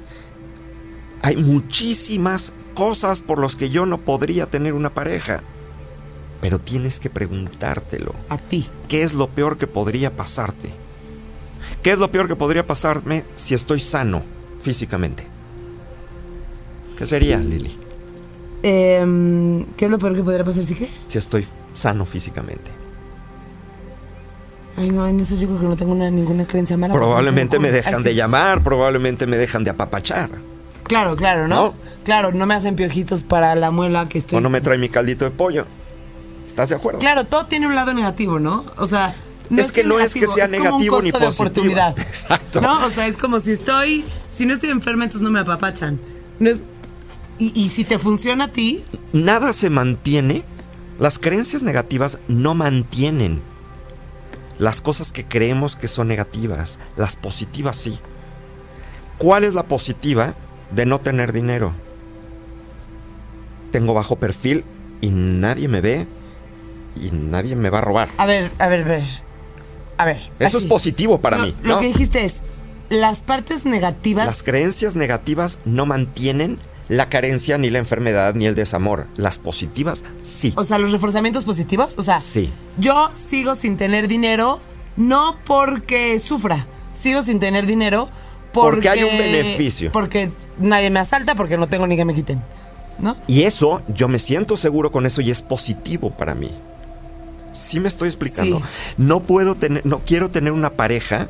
Hay muchísimas cosas por las que yo no podría tener una pareja, pero tienes que preguntártelo. A ti. ¿Qué es lo peor que podría pasarte? ¿Qué es lo peor que podría pasarme si estoy sano físicamente? ¿Qué sería, Lili? Em, ¿Qué es lo peor que podría pasar? ¿Sí qué? Si estoy sano físicamente. Ay, no, en eso yo creo que no tengo una- ninguna creencia mala. Probablemente me dejan de llamar, probablemente me dejan de apapachar. Claro, claro, ¿no? ¿No? Claro, no me hacen piojitos para la muela que estoy. O no me trae mi caldito de pollo. ¿Estás de acuerdo? Claro, todo tiene un lado negativo, ¿no? O sea, no Es que no es que sea un negativo ni positivo. Exacto. No, o sea, es como si estoy, si no estoy enferma, entonces no me apapachan. No es, y, y si te funciona a ti, Nada se mantiene. Las creencias negativas no mantienen las cosas que creemos que son negativas. Las positivas sí. ¿Cuál es la positiva de no tener dinero? Tengo bajo perfil y nadie me ve y nadie me va a robar. a ver, a ver, a ver. A ver. Eso es positivo para No, mí. Lo que dijiste es, las partes negativas Las creencias negativas no mantienen la carencia ni la enfermedad ni el desamor. Las positivas sí. O sea, los reforzamientos positivos. O sea, Sí. yo sigo sin tener dinero, no porque sufra, sigo sin tener dinero porque, Porque hay un beneficio. Porque nadie me asalta, porque no tengo ni que me quiten. ¿No? Y eso, yo me siento seguro con eso y es positivo para mí. Sí me estoy explicando. Sí. No puedo tener, no quiero tener una pareja.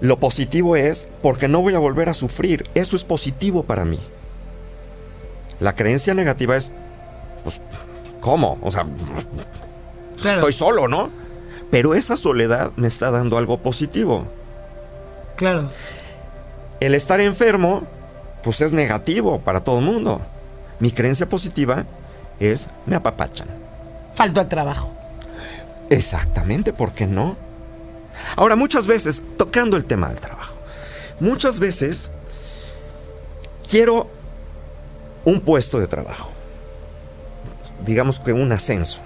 Lo positivo es porque no voy a volver a sufrir. Eso es positivo para mí. La creencia negativa es, pues, ¿cómo? O sea, Claro. estoy solo, ¿no? Pero esa soledad me está dando algo positivo. Claro. El estar enfermo, pues es negativo para todo el mundo. Mi creencia positiva es me apapachan. Falto al trabajo. Exactamente, ¿por qué no? Ahora, muchas veces, tocando el tema del trabajo, muchas veces quiero un puesto de trabajo, digamos que un ascenso,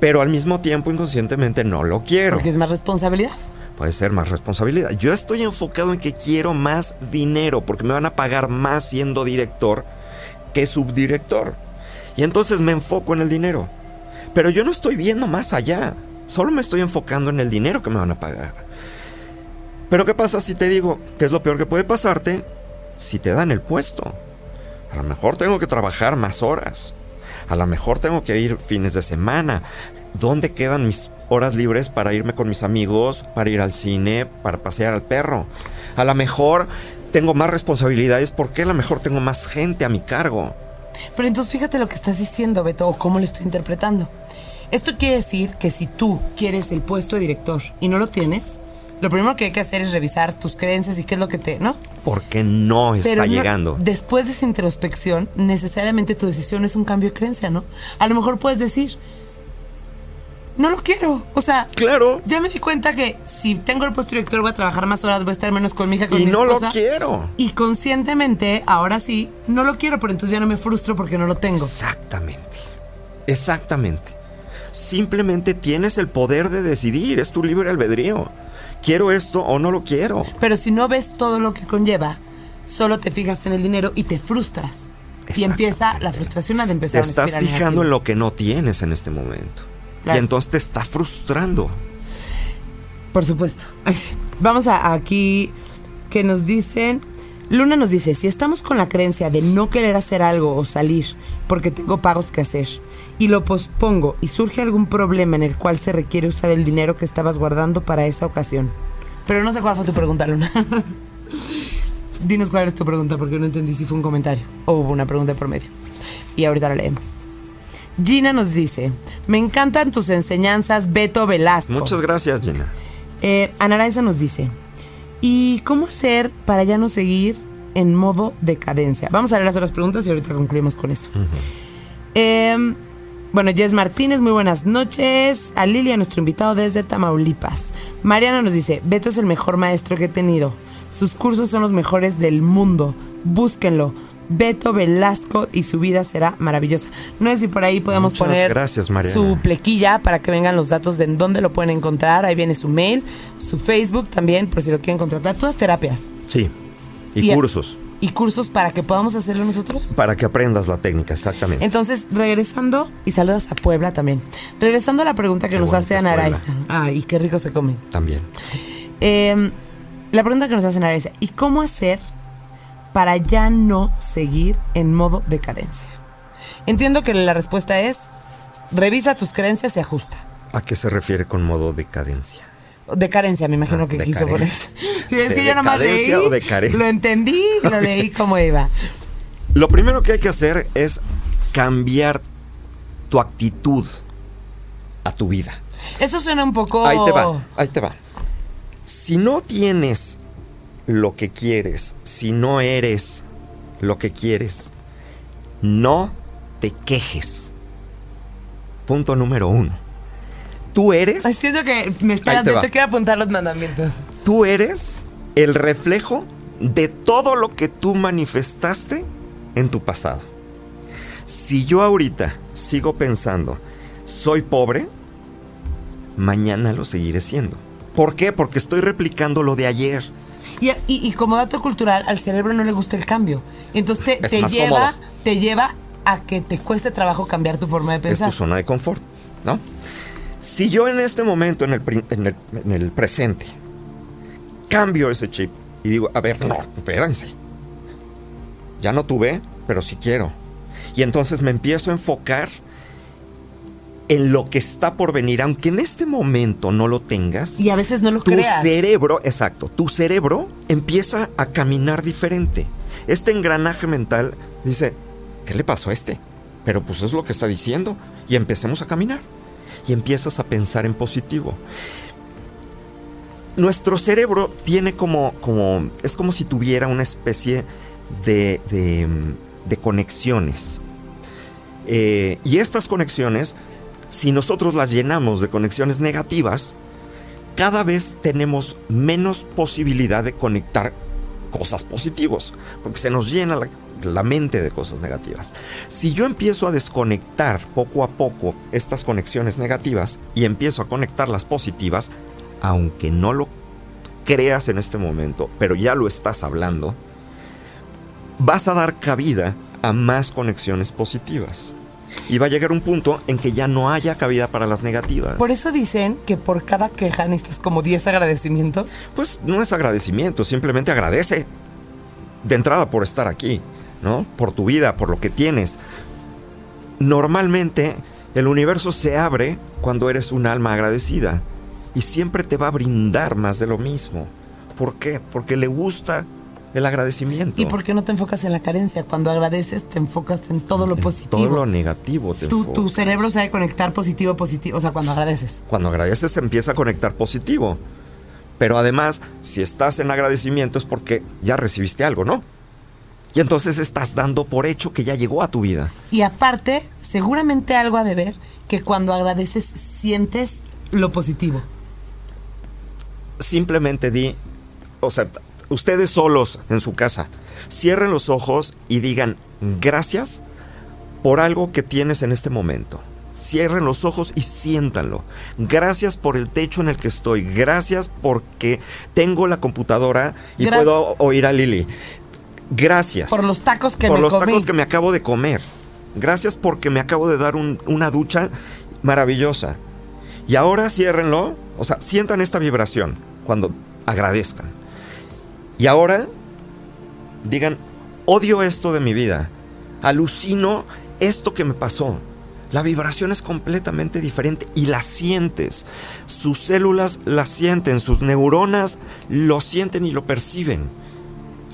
pero al mismo tiempo inconscientemente no lo quiero. Porque es más responsabilidad. puede ser más responsabilidad. Yo estoy enfocado en que quiero más dinero porque me van a pagar más siendo director que subdirector. Y entonces me enfoco en el dinero. Pero yo no estoy viendo más allá. Solo me estoy enfocando en el dinero que me van a pagar. Pero ¿qué pasa si te digo que es lo peor que puede pasarte si te dan el puesto? A lo mejor tengo que trabajar más horas. A lo mejor tengo que ir fines de semana. ¿Dónde quedan mis horas libres para irme con mis amigos, para ir al cine, para pasear al perro? A lo mejor tengo más responsabilidades porque a lo mejor tengo más gente a mi cargo. Pero entonces fíjate lo que estás diciendo, Beto, o cómo lo estoy interpretando. Esto quiere decir que si tú quieres el puesto de director y no lo tienes, lo primero que hay que hacer es revisar tus creencias y qué es lo que te, ¿no? Porque no está Pero no- llegando. después de esa introspección, necesariamente tu decisión es un cambio de creencia, ¿no? A lo mejor puedes decir, no lo quiero. O sea, Claro. ya me di cuenta que si tengo el puesto director voy a trabajar más horas, voy a estar menos con mi hija, con Y mi no lo quiero. Y conscientemente, ahora sí, no lo quiero, pero entonces ya no me frustro porque no lo tengo. Exactamente. Exactamente. Simplemente tienes el poder de decidir, es tu libre albedrío. ¿Quiero esto o no lo quiero? Pero si no ves todo lo que conlleva, solo te fijas en el dinero y te frustras. Y empieza la frustración a de Te empezar una estás fijando negativa. en lo que no tienes en este momento. Claro. Y entonces te está frustrando. Por supuesto. Ay, sí. Vamos a aquí que nos dicen. Luna nos dice, si estamos con la creencia de no querer hacer algo o salir porque tengo pagos que hacer y lo pospongo y surge algún problema en el cual se requiere usar el dinero que estabas guardando para esa ocasión. Pero no sé cuál fue tu pregunta, Luna. Dinos cuál es tu pregunta porque no entendí si fue un comentario o hubo una pregunta por medio. Y ahorita la leemos. Gina nos dice, me encantan tus enseñanzas, Beto Velasco. Muchas gracias, Gina. Eh, Ana Araiza nos dice, ¿y cómo hacer para ya no seguir en modo decadencia? Vamos a leer las otras preguntas y ahorita concluimos con eso. Eh, Bueno, Jess Martínez, muy buenas noches. A Lilia, nuestro invitado desde Tamaulipas. Mariana nos dice, Beto es el mejor maestro que he tenido. Sus cursos son los mejores del mundo. Búsquenlo. Beto Velasco y su vida será maravillosa. No sé si por ahí podemos Muchas poner gracias, su plequilla para que vengan los datos de en dónde lo pueden encontrar. Ahí viene su mail, su Facebook también, por si lo quieren contratar. Todas terapias Sí. Y, Y- cursos. y cursos para que podamos hacerlo nosotros. Para que aprendas la técnica, exactamente. Entonces, regresando, y saludos a Puebla también. Regresando a la pregunta que Qué nos hace Ana. Araiza. Ay, qué rico se come. También. Eh, la pregunta que nos hace Ana Araiza, ¿y cómo hacer para ya no seguir en modo decadencia? Entiendo que la respuesta es, revisa tus creencias y ajusta. ¿A qué se refiere con modo decadencia? Decadencia, me imagino Ah, que quiso poner. Sí, es ¿De que yo nomás leí, decadencia o de carencia? lo entendí y lo leí como iba. Lo primero que hay que hacer es cambiar tu actitud a tu vida. Eso suena un poco... Ahí te va, ahí te va. Si no tienes lo que quieres, si no eres lo que quieres, no te quejes. Punto número uno. Tú eres, Ay, siento que me esperas, te quiero apuntar los mandamientos. tú eres el reflejo de todo lo que tú manifestaste en tu pasado. Si yo ahorita sigo pensando, soy pobre, mañana lo seguiré siendo. ¿Por qué? Porque estoy replicando lo de ayer. Y, y- y como dato cultural, al cerebro no le gusta el cambio. Entonces te, Es lleva, cómodo. te lleva a que te cueste trabajo cambiar tu forma de Es pensar. tu zona de confort, ¿no? Si yo en este momento, en el, pri- en el- en el presente, cambio ese chip y digo, a ver, no, espérense. Ya no tuve, pero sí quiero. Y entonces me empiezo a enfocar en lo que está por venir, aunque en este momento no lo tengas. Y a veces no lo tu creas. cerebro, exacto, tu cerebro empieza a caminar diferente. Este engranaje mental dice, ¿qué le pasó a este? Pero pues es lo que está diciendo. Y empecemos a caminar. Y empiezas a pensar en positivo. Nuestro cerebro tiene como, como, es como si tuviera una especie de, de, de conexiones. Eh, y estas conexiones, si nosotros las llenamos de conexiones negativas, cada vez tenemos menos posibilidad de conectar cosas positivas, porque se nos llena la, mente de cosas negativas. Si yo empiezo a desconectar poco a poco estas conexiones negativas y empiezo a conectar las positivas, aunque no lo creas en este momento, pero ya lo estás hablando, vas a dar cabida a más conexiones positivas. Y va a llegar un punto en que ya no haya cabida para las negativas. Por eso dicen que por cada queja necesitas como 10 agradecimientos. Pues no es agradecimiento, simplemente agradece de entrada por estar aquí, ¿no? Por tu vida, por lo que tienes. Normalmente el universo se abre cuando eres un alma agradecida y siempre te va a brindar más de lo mismo. ¿Por qué? Porque le gusta el agradecimiento. ¿Y por qué no te enfocas en la carencia? Cuando agradeces, te enfocas en todo lo En positivo. Todo lo negativo te tu, tu cerebro sabe conectar positivo, positivo. O sea, cuando agradeces. Cuando agradeces se empieza a conectar positivo. Pero además, si estás en agradecimiento es porque ya recibiste algo, ¿no? Y entonces estás dando por hecho que ya llegó a tu vida. Y aparte, seguramente algo ha de ver que cuando agradeces sientes lo positivo. Simplemente di, o sea, ustedes solos en su casa, cierren los ojos y digan gracias por algo que tienes en este momento. Cierren los ojos y siéntanlo. Gracias por el techo en el que estoy. Gracias porque tengo la computadora y Gracias. puedo oír a Lili. Gracias. Por los tacos que por me los comí. tacos que me acabo de comer. Gracias porque me acabo de dar un- una ducha maravillosa. Y ahora ciérrenlo, o sea, sientan esta vibración cuando agradezcan. Y ahora digan, odio esto de mi vida, alucino esto que me pasó. La vibración es completamente diferente y la sientes. Sus células la sienten, sus neuronas lo sienten y lo perciben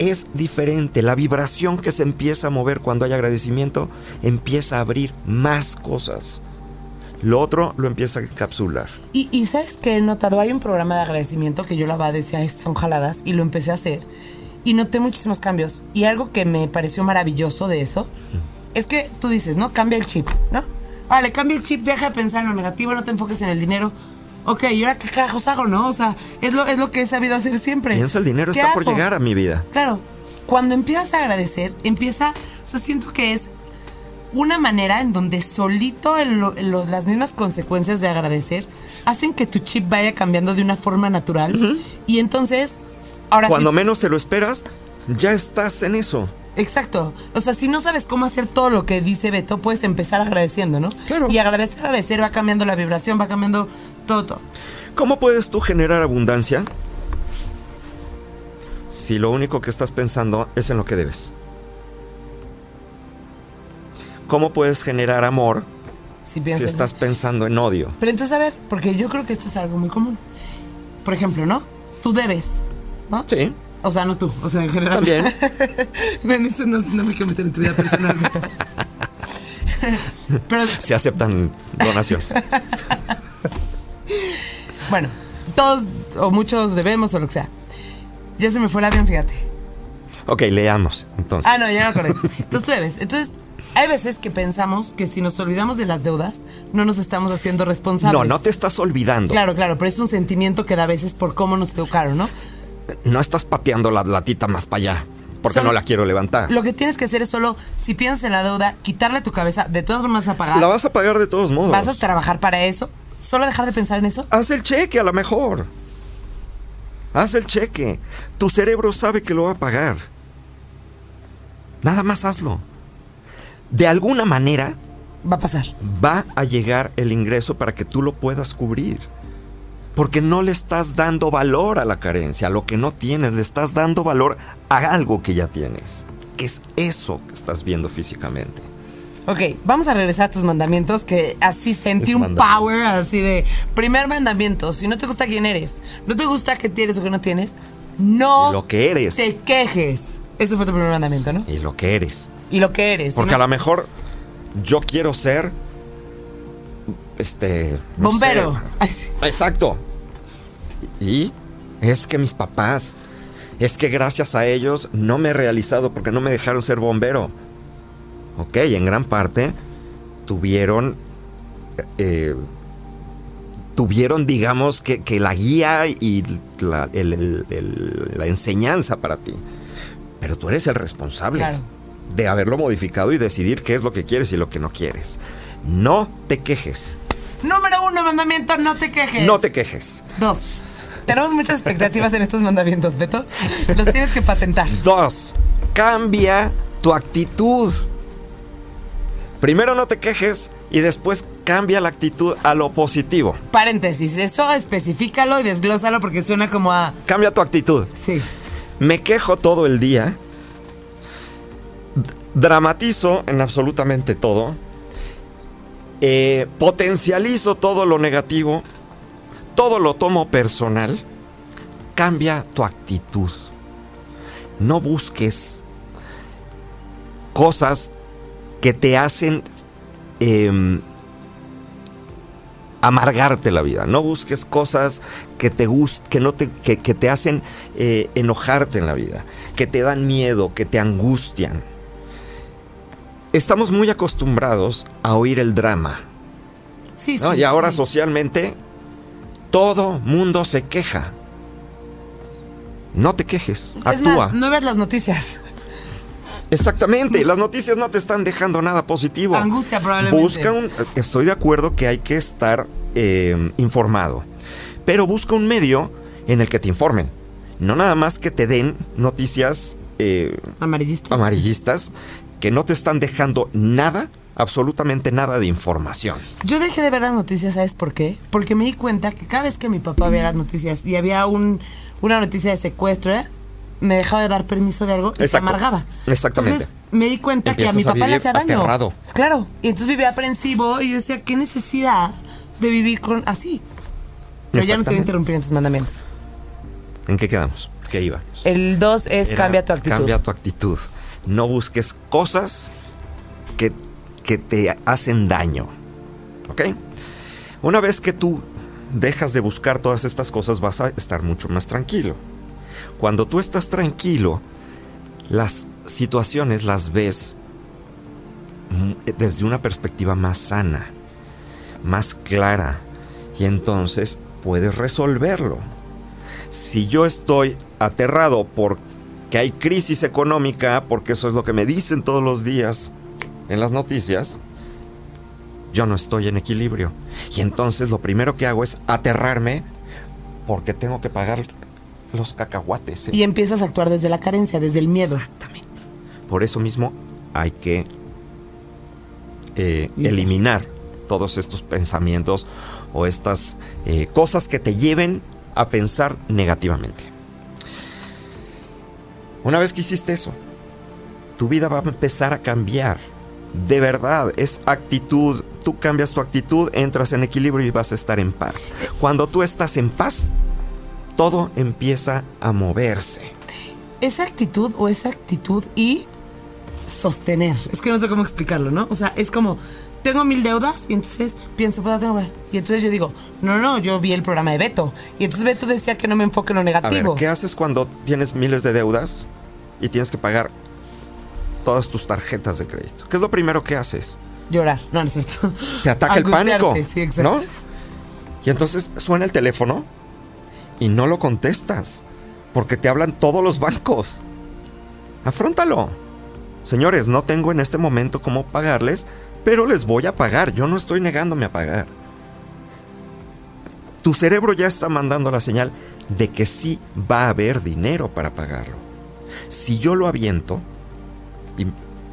es diferente. La vibración que se empieza a mover cuando hay agradecimiento empieza a abrir más cosas. Lo otro lo empieza a encapsular. Y, y ¿sabes qué he notado? Hay un programa de agradecimiento que yo la va decía, "Estas son jaladas, y lo empecé a hacer. Y noté muchísimos cambios. Y algo que me pareció maravilloso de eso es que tú dices, ¿no? Cambia el chip, ¿no? Vale, cambia el chip, deja de pensar en lo negativo, no te enfoques en el dinero. Ok, ¿y ahora qué carajos hago, no? O sea, es lo, es lo que he sabido hacer siempre. Piensa, el dinero ¿Qué está por llegar a mi vida. Claro, cuando empiezas a agradecer, empieza, o sea, siento que es una manera en donde solito el- las mismas consecuencias de agradecer hacen que tu chip vaya cambiando de una forma natural. Y entonces, ahora Cuando sí. menos te lo esperas, ya estás en eso. Exacto. O sea, si no sabes cómo hacer todo lo que dice Beto, puedes empezar agradeciendo, ¿no? Claro. Y agradecer, agradecer, va cambiando la vibración, va cambiando todo, todo. ¿Cómo puedes tú generar abundancia si lo único que estás pensando es en lo que debes? ¿Cómo puedes generar amor Si estás pensando en odio? Pero entonces, a ver, porque yo creo que esto es algo muy común. Por ejemplo, ¿no? Tú debes, ¿no? Sí, O sea, no tú, o sea, en general. también. Ven, eso no, no me quiero meter en tu vida personal, Beto. Pero, Se aceptan donaciones. bueno, todos o muchos debemos o lo que sea. Ya se me fue el avión, fíjate. Ok, leamos entonces. Ah, no, ya me acordé. Entonces tú debes. Entonces, hay veces que pensamos que si nos olvidamos de las deudas, no nos estamos haciendo responsables. No, no te estás olvidando. Claro, claro, pero es un sentimiento que da a veces por cómo nos educaron, ¿no? No estás pateando la latita más para allá. Porque Solo- no la quiero levantar. Lo que tienes que hacer es solo, si piensas en la deuda, quitarle tu cabeza, de todas formas a pagar. La vas a pagar de todos modos. vas a trabajar para eso. Solo dejar de pensar en eso. Haz el cheque a lo mejor. Haz el cheque. Tu cerebro sabe que lo va a pagar. Nada más hazlo. De alguna manera Va a pasar. va a llegar el ingreso para que tú lo puedas cubrir. Porque no le estás dando valor a la carencia, a lo que no tienes, le estás dando valor a algo que ya tienes. Que es eso que estás viendo físicamente. Ok, vamos a regresar a tus mandamientos que así sentí un power así de primer mandamiento, si no te gusta quién eres, no te gusta qué tienes o qué no tienes, no Lo que eres. te quejes. Ese fue tu primer mandamiento, ¿no? Y lo que eres. Y lo que eres. Porque ¿no? a lo mejor yo quiero ser. Este. no Bombero. sé. Ay, sí. Exacto. Y es que mis papás. Es que gracias a ellos no me he realizado porque no me dejaron ser bombero. Ok, en gran parte tuvieron. eh, tuvieron, digamos, que, que la guía y la, el- el- el- la enseñanza para ti. Pero tú eres el responsable Claro. De haberlo modificado y decidir qué es lo que quieres y lo que no quieres. No te quejes. Número uno, mandamiento, no te quejes. No te quejes. Dos. Tenemos muchas expectativas en estos mandamientos, Beto. Los tienes que patentar. Dos, cambia tu actitud. Primero no te quejes y después cambia la actitud a lo positivo. Paréntesis, eso especifícalo y desglósalo porque suena como a. Cambia tu actitud. Sí. Me quejo todo el día. Dramatizo en absolutamente todo. eh, potencializo todo lo negativo. Todo lo tomo personal. Cambia tu actitud. No busques cosas que te hacen em, amargarte la vida. No busques cosas que te gust que no te, que, que te hacen eh, enojarte en la vida, que te dan miedo, que te angustian. Estamos muy acostumbrados a oír el drama. Sí, ¿no? sí. y ahora sí. socialmente todo mundo se queja. No te quejes, Es actúa. más, no veas las noticias. Exactamente, las noticias no te están dejando nada positivo. Angustia, probablemente. Busca un. Estoy de acuerdo que hay que estar eh, informado, pero busca un medio en el que te informen. No nada más que te den noticias eh, Amarillista. amarillistas que no te están dejando nada, absolutamente nada de información. Yo dejé de ver las noticias, ¿sabes por qué? Porque me di cuenta que cada vez que mi papá veía las noticias y había un, una noticia de secuestro, ¿eh? me dejaba de dar permiso de algo y se amargaba. Exactamente. Entonces me di cuenta que a mi a papá le hacía daño. aterrado. Claro. Y entonces vivía aprensivo y yo decía, ¿qué necesidad de vivir con así? Pero ya no te voy a interrumpir en tus mandamientos. ¿En qué quedamos? ¿Qué iba? El 2 es Era, cambia tu actitud. Cambia tu actitud. No busques cosas que, que te hacen daño. ¿Ok? Una vez que tú dejas de buscar todas estas cosas, vas a estar mucho más tranquilo. Cuando tú estás tranquilo, las situaciones las ves mm, desde una perspectiva más sana. más clara y entonces puedes resolverlo. Si yo estoy aterrado porque hay crisis económica, porque eso es lo que me dicen todos los días en las noticias, yo no estoy en equilibrio. Y entonces lo primero que hago es aterrarme porque tengo que pagar los cacahuates. ¿eh? Y empiezas a actuar desde la carencia, desde el miedo. Exactamente. Por eso mismo hay que eh, eliminar todos estos pensamientos o estas eh, cosas que te lleven a pensar negativamente. Una vez que hiciste eso, tu vida va a empezar a cambiar. De verdad, es actitud. Tú cambias tu actitud, entras en equilibrio y vas a estar en paz. Cuando tú estás en paz, todo empieza a moverse. Esa actitud o esa actitud y sostener. Es que no sé cómo explicarlo, ¿no? O sea, es como, tengo mil deudas y entonces pienso, pues tengo Y entonces yo digo, no, no, yo vi el programa de Beto. Y entonces Beto decía que no me enfoque en lo negativo. A ver, ¿qué haces cuando tienes miles de deudas y tienes que pagar todas tus tarjetas de crédito? ¿Qué es lo primero que haces? Llorar, no, no es cierto. Te ataca el pánico. Sí, exacto. ¿No? Y entonces suena el teléfono y no lo contestas porque te hablan todos los bancos. Afróntalo. Señores, no tengo en este momento cómo pagarles, pero les voy a pagar. Yo no estoy negándome a pagar. Tu cerebro ya está mandando la señal de que sí va a haber dinero para pagarlo. Si yo lo aviento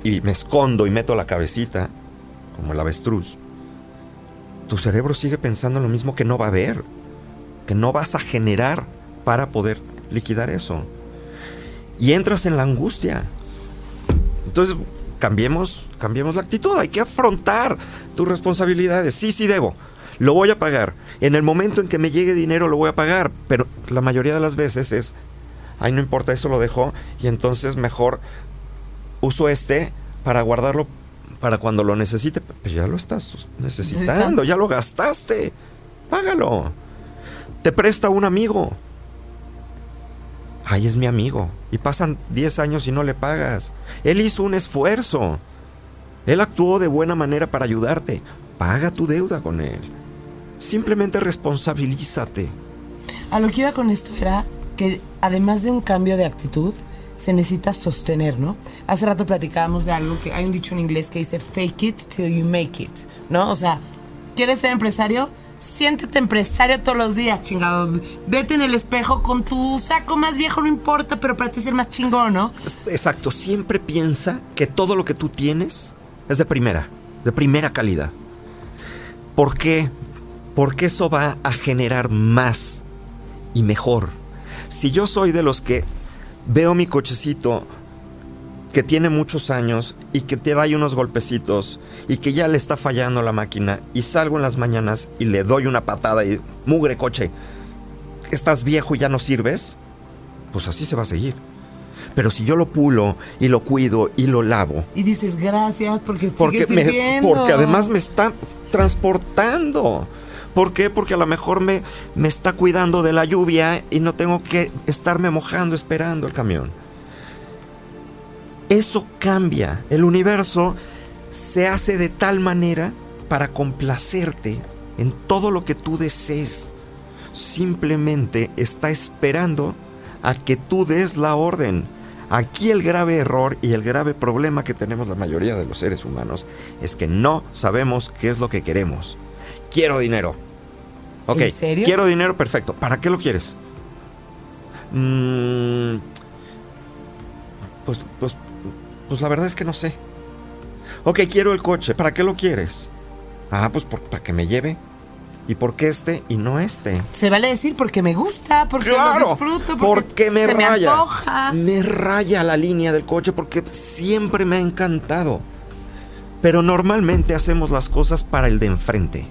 y, me escondo y meto la cabecita, como el avestruz, tu cerebro sigue pensando lo mismo que no va a haber, que no vas a generar para poder liquidar eso. Y entras en la angustia. Entonces, cambiemos, cambiemos la actitud. Hay que afrontar tus responsabilidades. Sí, sí debo. Lo voy a pagar. En el momento en que me llegue dinero lo voy a pagar. Pero la mayoría de las veces es, ay, no importa, eso lo dejo. Y entonces mejor uso este para guardarlo para cuando lo necesite. Pero ya lo estás necesitando, ya lo gastaste. Págalo. Te presta un amigo ay, es mi amigo. Y pasan 10 años y no le pagas. Él hizo un esfuerzo. Él actuó de buena manera para ayudarte. Paga tu deuda con él. Simplemente responsabilízate. A lo que iba con esto era que además de un cambio de actitud, se necesita sostener, ¿no? Hace rato platicábamos de algo que hay un dicho en inglés que dice fake it till you make it, ¿no? O sea, ¿quieres ser empresario? Siéntete empresario todos los días, chingado. Vete en el espejo con tu saco más viejo, no importa, pero para ti ser más chingón, ¿no? Exacto, siempre piensa que todo lo que tú tienes es de primera, de primera calidad. ¿Por qué? Porque eso va a generar más y mejor. Si yo soy de los que veo mi cochecito que tiene muchos años y que te trae unos golpecitos y que ya le está fallando la máquina y salgo en las mañanas y le doy una patada y mugre coche, estás viejo y ya no sirves, pues así se va a seguir. Pero si yo lo pulo y lo cuido y lo lavo. Y dices gracias porque porque, me, porque además me está transportando. ¿Por qué? Porque a lo mejor me, me está cuidando de la lluvia y no tengo que estarme mojando esperando el camión. Eso cambia. El universo se hace de tal manera para complacerte en todo lo que tú desees. Simplemente está esperando a que tú des la orden. Aquí el grave error y el grave problema que tenemos la mayoría de los seres humanos es que no sabemos qué es lo que queremos. Quiero dinero. Ok, ¿En serio? quiero dinero, perfecto. ¿Para qué lo quieres? Mm, pues, pues pues la verdad es que no sé. Ok, quiero el coche. ¿Para qué lo quieres? Ah, pues para que me lleve. ¿Y por qué este y no este? Se vale decir porque me gusta, porque lo disfruto, porque, me raya. Me, raya la línea del coche porque siempre me ha encantado. Pero normalmente hacemos las cosas para el de enfrente.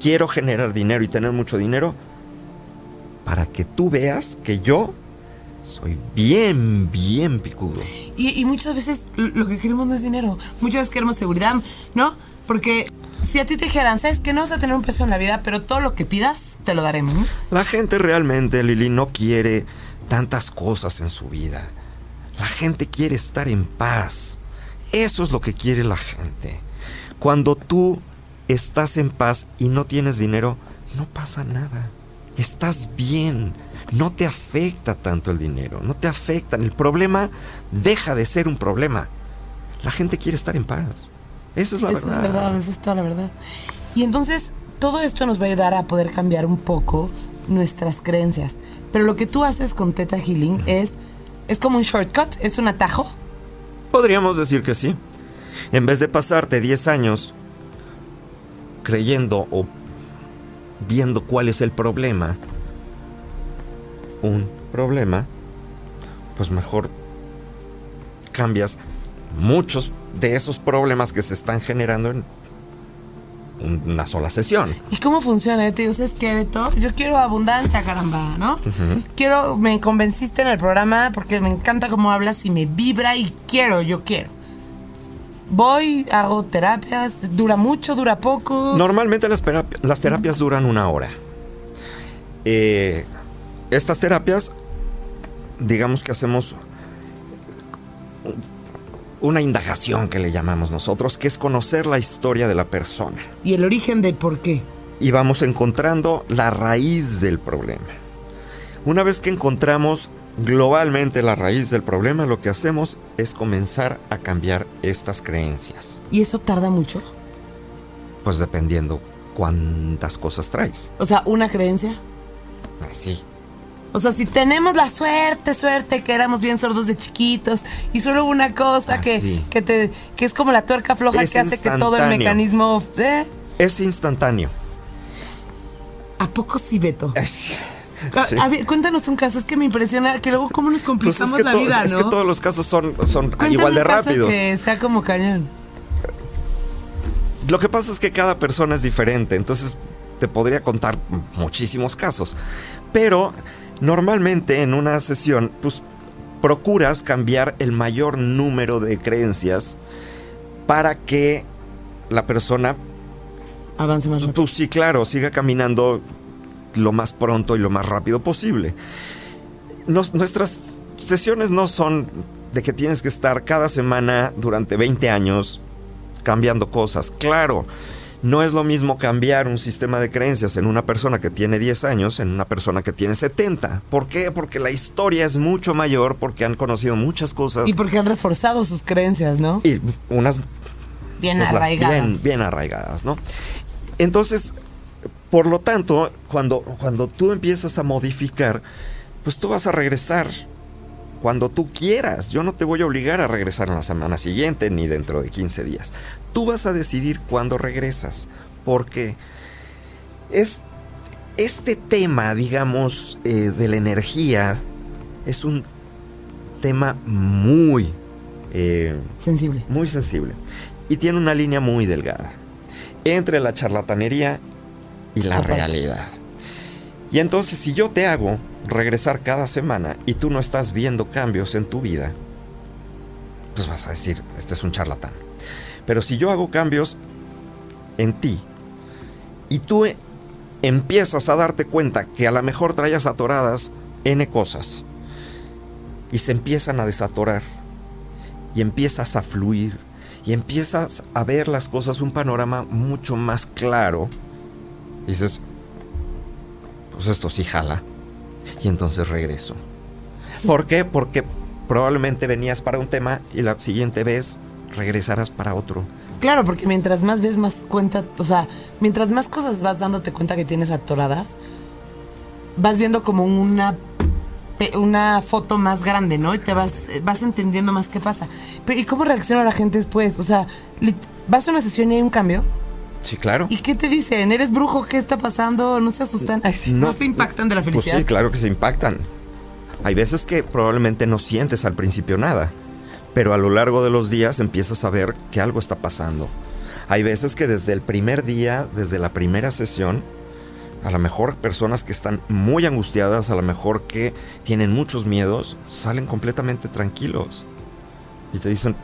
Quiero generar dinero y tener mucho dinero para que tú veas que yo soy bien, bien picudo. Y, muchas veces lo que queremos no es dinero. Muchas veces queremos seguridad, ¿no? Porque si a ti te dijeran, sabes que no vas a tener un peso en la vida, pero todo lo que pidas, te lo daremos. La gente realmente, Lili, no quiere tantas cosas en su vida. La gente quiere estar en paz. Eso es lo que quiere la gente. Cuando tú estás en paz y no tienes dinero, no pasa nada. Estás bien. No te afecta tanto el dinero, no te afecta. El problema deja de ser un problema. La gente quiere estar en paz. Eso es la Eso verdad. es verdad, eso es toda la verdad. Y entonces, todo esto nos va a ayudar a poder cambiar un poco nuestras creencias. Pero lo que tú haces con Teta Healing es, es como un shortcut, es un atajo. Podríamos decir que sí. En vez de pasarte 10 años creyendo o viendo cuál es el problema, un problema, pues mejor cambias muchos de esos problemas que se están generando en una sola sesión. ¿Y cómo funciona? Yo te digo, ¿sabes qué, Beto? Yo quiero abundancia, caramba, ¿no? Quiero, me convenciste en el programa porque me encanta cómo hablas y me vibra y quiero, yo quiero. Voy, hago terapias, dura mucho, dura poco. Normalmente las, terap- las terapias duran una hora. Eh, estas terapias, digamos que hacemos una indagación que le llamamos nosotros, que es conocer la historia de la persona. Y el origen de por qué. Y vamos encontrando la raíz del problema. Una vez que encontramos globalmente la raíz del problema, lo que hacemos es comenzar a cambiar estas creencias. ¿Y eso tarda mucho? Pues dependiendo cuántas cosas traes. O sea, una creencia. Así. O sea, si tenemos la suerte, suerte, que éramos bien sordos de chiquitos y solo una cosa Ah, que, sí. que, te, que es como la tuerca floja Es que hace que todo el mecanismo... ¿eh? Es instantáneo. ¿A poco sí, Beto? Sí. A ver, cuéntanos un caso, es que me impresiona que luego cómo nos Pues complicamos es que, la vida, es ¿no? que todos los casos son, son Cuéntame igual de un caso rápidos. que sea como cañón. Lo que pasa es que cada persona es diferente, entonces te podría contar muchísimos casos. Pero normalmente en una sesión, pues procuras cambiar el mayor número de creencias para que la persona, Avance más rápido. pues sí, claro, siga caminando lo más pronto y lo más rápido posible. Nos- nuestras sesiones no son de que tienes que estar cada semana durante 20 años cambiando cosas. Claro, no es lo mismo cambiar un sistema de creencias en una persona que tiene 10 años en una persona que tiene 70. ¿Por qué? Porque la historia es mucho mayor, porque han conocido muchas cosas Y porque han reforzado sus creencias, ¿no? y unas Bien pues, las arraigadas. Bien, bien arraigadas, ¿no? Entonces, por lo tanto, cuando, cuando tú empiezas a modificar, pues tú vas a regresar cuando tú quieras. Yo no te voy a obligar a regresar en la semana siguiente ni dentro de 15 días. Tú vas a decidir cuándo regresas. Porque es, este tema, digamos, eh, de la energía es un tema muy... eh, Sensible. muy sensible y tiene una línea muy delgada entre la charlatanería y la realidad. Y entonces si yo te hago regresar cada semana y tú no estás viendo cambios en tu vida, pues vas a decir, este es un charlatán. Pero si yo hago cambios en ti y tú empiezas a darte cuenta que a lo mejor traías atoradas N cosas y se empiezan a desatorar y empiezas a fluir y empiezas a ver las cosas un panorama mucho más claro. Dices, pues esto sí jala. Y entonces regreso. ¿Por qué? Porque probablemente venías para un tema y la siguiente vez regresarás para otro. Claro, porque mientras más ves, más cuenta, o sea, mientras más cosas vas dándote cuenta que tienes atoradas, vas viendo como una una foto más grande, ¿no? Y te vas vas entendiendo más qué pasa. Pero ¿y cómo reacciona la gente después? O sea, vas a una sesión y hay un cambio. Sí, claro. ¿Y qué te dicen? ¿Eres brujo? ¿Qué está pasando? ¿No se asustan? Ay, sí, no, se impactan de la Pues felicidad. sí, claro que se impactan. Hay veces que probablemente no sientes al principio nada, pero a lo largo de los días empiezas a ver que algo está pasando. Hay veces que desde el primer día, desde la primera sesión, a lo mejor personas que están muy angustiadas, a lo mejor que tienen muchos miedos, salen completamente tranquilos. Y te dicen,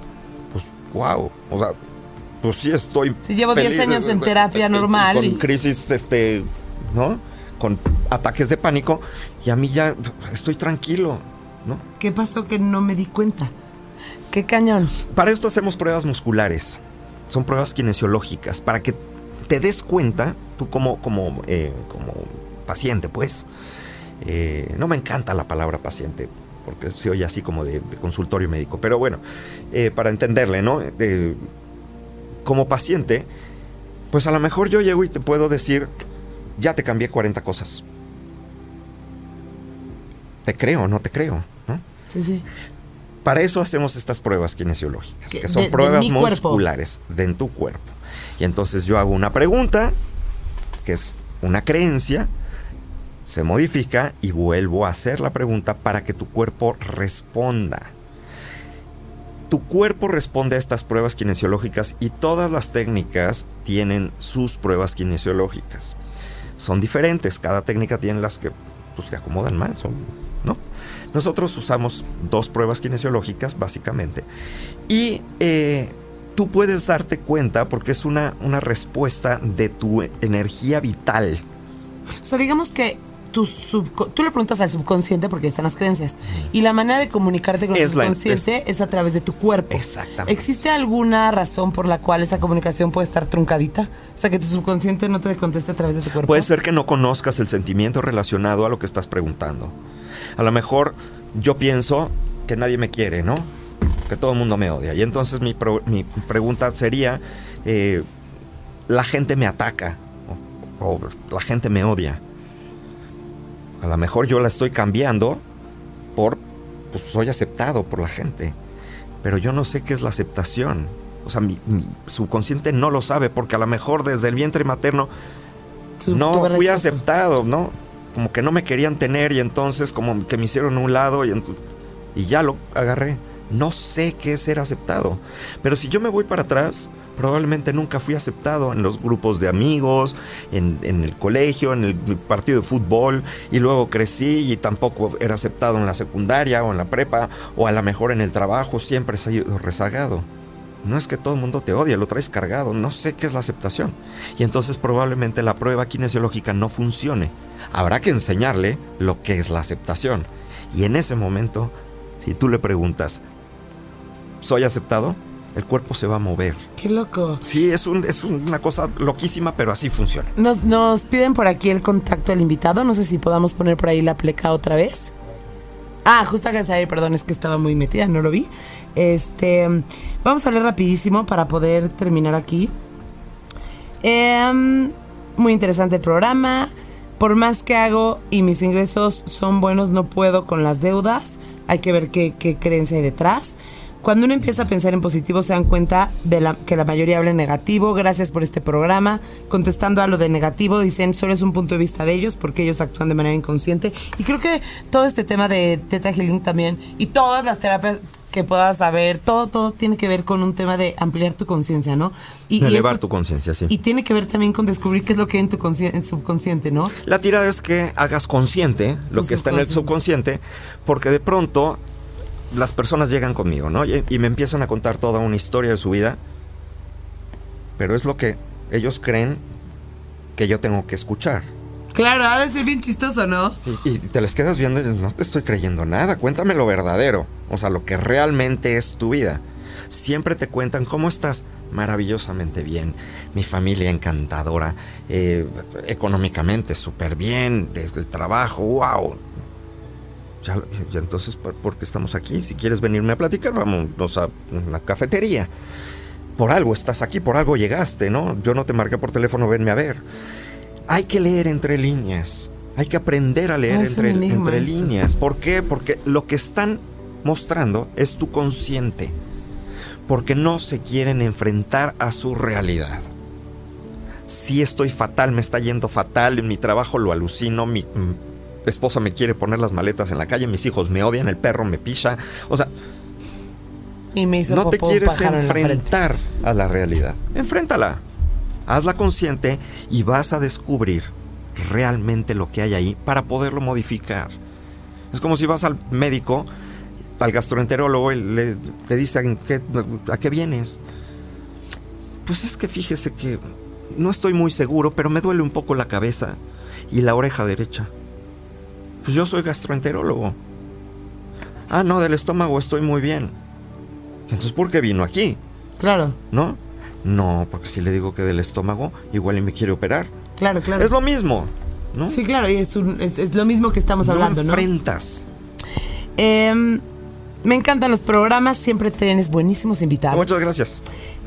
pues, wow, o sea, pues sí estoy... Sí, llevo 10 feliz, años en terapia normal Con y- crisis, este, ¿no? Con ataques de pánico. Y a mí ya estoy tranquilo, ¿no? ¿Qué pasó que no me di cuenta? Qué cañón. Para esto hacemos pruebas musculares. Son pruebas kinesiológicas para que te des cuenta, tú como, como, eh, como paciente, pues, eh, no me encanta la palabra paciente, porque se oye así como de, consultorio médico, pero bueno, eh, para entenderle, ¿no? como paciente, pues a lo mejor yo llego y te puedo decir, ya te cambié 40 cosas. Te creo, no te creo, ¿no? Sí, sí. Para eso hacemos estas pruebas kinesiológicas, que son pruebas musculares de en tu cuerpo. Y entonces yo hago una pregunta, que es una creencia, se modifica y vuelvo a hacer la pregunta para que tu cuerpo responda. Tu cuerpo responde a estas pruebas kinesiológicas y todas las técnicas tienen sus pruebas kinesiológicas. Son diferentes, cada técnica tiene las que pues, le acomodan más, ¿no? Nosotros usamos dos pruebas kinesiológicas, básicamente, y eh, tú puedes darte cuenta porque es una, una respuesta de tu energía vital. O sea, digamos que tu tú le preguntas al subconsciente porque están las creencias. Y la manera de comunicarte con el subconsciente es, a través de tu cuerpo. Exactamente. ¿Existe alguna razón por la cual esa comunicación puede estar truncadita? O sea, que tu subconsciente no te conteste a través de tu cuerpo. Puede ser que no conozcas el sentimiento relacionado a lo que estás preguntando. A lo mejor yo pienso que nadie me quiere, ¿no? Que todo el mundo me odia. Y entonces mi, pregunta sería, eh, la gente me ataca o, la gente me odia. A lo mejor yo la estoy cambiando por, pues soy aceptado por la gente. Pero yo no sé qué es la aceptación. O sea, mi, subconsciente no lo sabe porque a lo mejor desde el vientre materno no fui aceptado, ¿no? Como que no me querían tener y entonces como que me hicieron un lado y, y ya lo agarré. No sé qué es ser aceptado. Pero si yo me voy para atrás, probablemente nunca fui aceptado en los grupos de amigos, en, en, el colegio, en el partido de fútbol, y luego crecí y tampoco era aceptado en la secundaria o en la prepa, o a lo mejor en el trabajo, siempre he sido rezagado. No es que todo el mundo te odie, lo traes cargado, no sé qué es la aceptación. Y entonces probablemente la prueba kinesiológica no funcione. Habrá que enseñarle lo que es la aceptación. Y en ese momento, si tú le preguntas, ¿soy aceptado? El cuerpo se va a mover. Qué loco. Sí, es, un, es una cosa loquísima, pero así funciona. Nos, nos piden por aquí el contacto del invitado. No sé si podamos poner por ahí la pleca otra vez. Ah, justo acá salir, perdón, es que estaba muy metida, no lo vi. Este, vamos a leer rapidísimo para poder terminar aquí. Em, muy interesante el programa. Por más que hago y mis ingresos son buenos, no puedo con las deudas. Hay que ver qué, qué creencia hay detrás. Cuando uno empieza a pensar en positivo se dan cuenta de que la mayoría habla en negativo. Gracias por este programa. Contestando a lo de negativo, dicen solo es un punto de vista de ellos porque ellos actúan de manera inconsciente. Y creo que todo este tema de Teta Healing también y todas las terapias que puedas saber, todo, todo tiene que ver con un tema de ampliar tu conciencia, ¿no? Y, elevar tu conciencia, sí. Y tiene que ver también con descubrir qué es lo que hay en tu subconsciente, ¿no? La tirada es que hagas consciente lo que está en el subconsciente, porque de pronto las personas llegan conmigo, ¿no? Y, me empiezan a contar toda una historia de su vida, pero es lo que ellos creen que yo tengo que escuchar. Claro, ha de ser bien chistoso, ¿no? Y, te les quedas viendo y no te estoy creyendo nada, cuéntame lo verdadero, o sea, lo que realmente es tu vida. Siempre te cuentan cómo estás maravillosamente bien, mi familia encantadora, eh, económicamente súper bien, el trabajo, wow, ya, entonces, ¿por qué estamos aquí? Si quieres venirme a platicar, vamos a la cafetería. Por algo estás aquí, por algo llegaste, ¿no? Yo no te marqué por teléfono, venme a ver. Hay que leer entre líneas. Hay que aprender a leer entre, entre líneas. ¿Por qué? Porque lo que están mostrando es tu consciente. Porque no se quieren enfrentar a su realidad. Si estoy fatal, me está yendo fatal, en mi trabajo lo alucino, mi esposa me quiere poner las maletas en la calle, mis hijos me odian, el perro me pisa. O sea, no te quieres enfrentar a la realidad. Enfréntala. Hazla consciente y vas a descubrir realmente lo que hay ahí para poderlo modificar. Es como si vas al médico, al gastroenterólogo le, te dice ¿a qué vienes? Pues es que fíjese que no estoy muy seguro, pero me duele un poco la cabeza y la oreja derecha. Pues yo soy gastroenterólogo. Ah, no, del estómago estoy muy bien. Entonces, ¿por qué vino aquí? Claro. ¿No? No, porque si le digo que del estómago, igual y me quiere operar. Claro, claro. Es lo mismo, ¿no? Sí, claro, y es, un- es- es lo mismo que estamos hablando, no ¿no? enfrentas. Em, me encantan los programas, siempre tienes buenísimos invitados. Muchas gracias.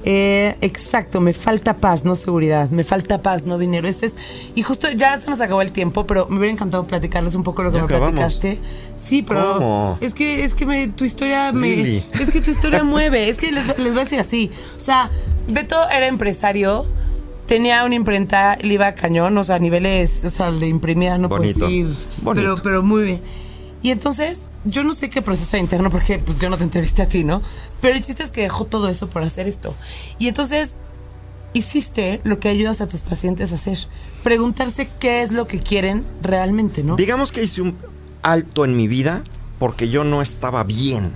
Eh, exacto, me falta paz, no seguridad. Me falta paz, no dinero. Ese es, y justo ya se nos acabó el tiempo, pero me hubiera encantado platicarles un poco lo que Ya me acabamos. platicaste. Sí, pero ¿Cómo? es que es que me- tu historia me Lili. es que tu historia mueve. Es que les, les voy a decir así. O sea, Beto era empresario. Tenía una imprenta, le iba a cañón, o sea, a niveles, o sea, le imprimía, no puedo Bonito. decir, Bonito. pero, pero muy bien. Y entonces, yo no sé qué proceso interno, porque pues yo no te entrevisté a ti, ¿no? Pero el chiste es que dejó todo eso por hacer esto. Y entonces, hiciste lo que ayudas a tus pacientes a hacer. Preguntarse qué es lo que quieren realmente, ¿no? Digamos que hice un alto en mi vida porque yo no estaba bien.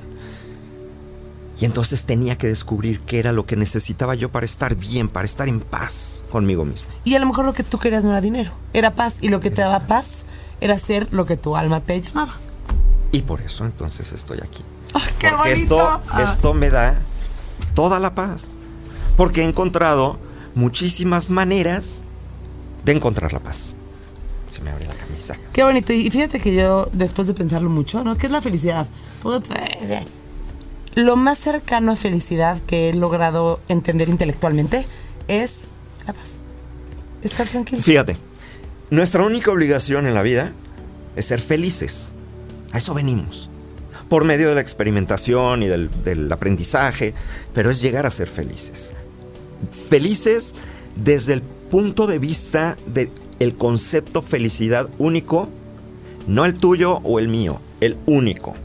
Y entonces tenía que descubrir qué era lo que necesitaba yo para estar bien, para estar en paz conmigo mismo. Y a lo mejor lo que tú querías no era dinero, era paz. Y lo que te daba paz era hacer lo que tu alma te llamaba. Y por eso entonces estoy aquí. ¡Ay, qué Porque bonito! esto, Ah. esto me da toda la paz. Porque he encontrado muchísimas maneras de encontrar la paz. Se me abre la camisa. Qué bonito. Y fíjate que yo, después de pensarlo mucho, ¿no? ¿Qué es la felicidad? Puta, Lo más cercano a felicidad que he logrado entender intelectualmente es la paz. Estar tranquilo. Fíjate, nuestra única obligación en la vida es ser felices. A eso venimos. Por medio de la experimentación y del, del aprendizaje, pero es llegar a ser felices. Felices desde el punto de vista del concepto felicidad único, no el tuyo o el mío, el único.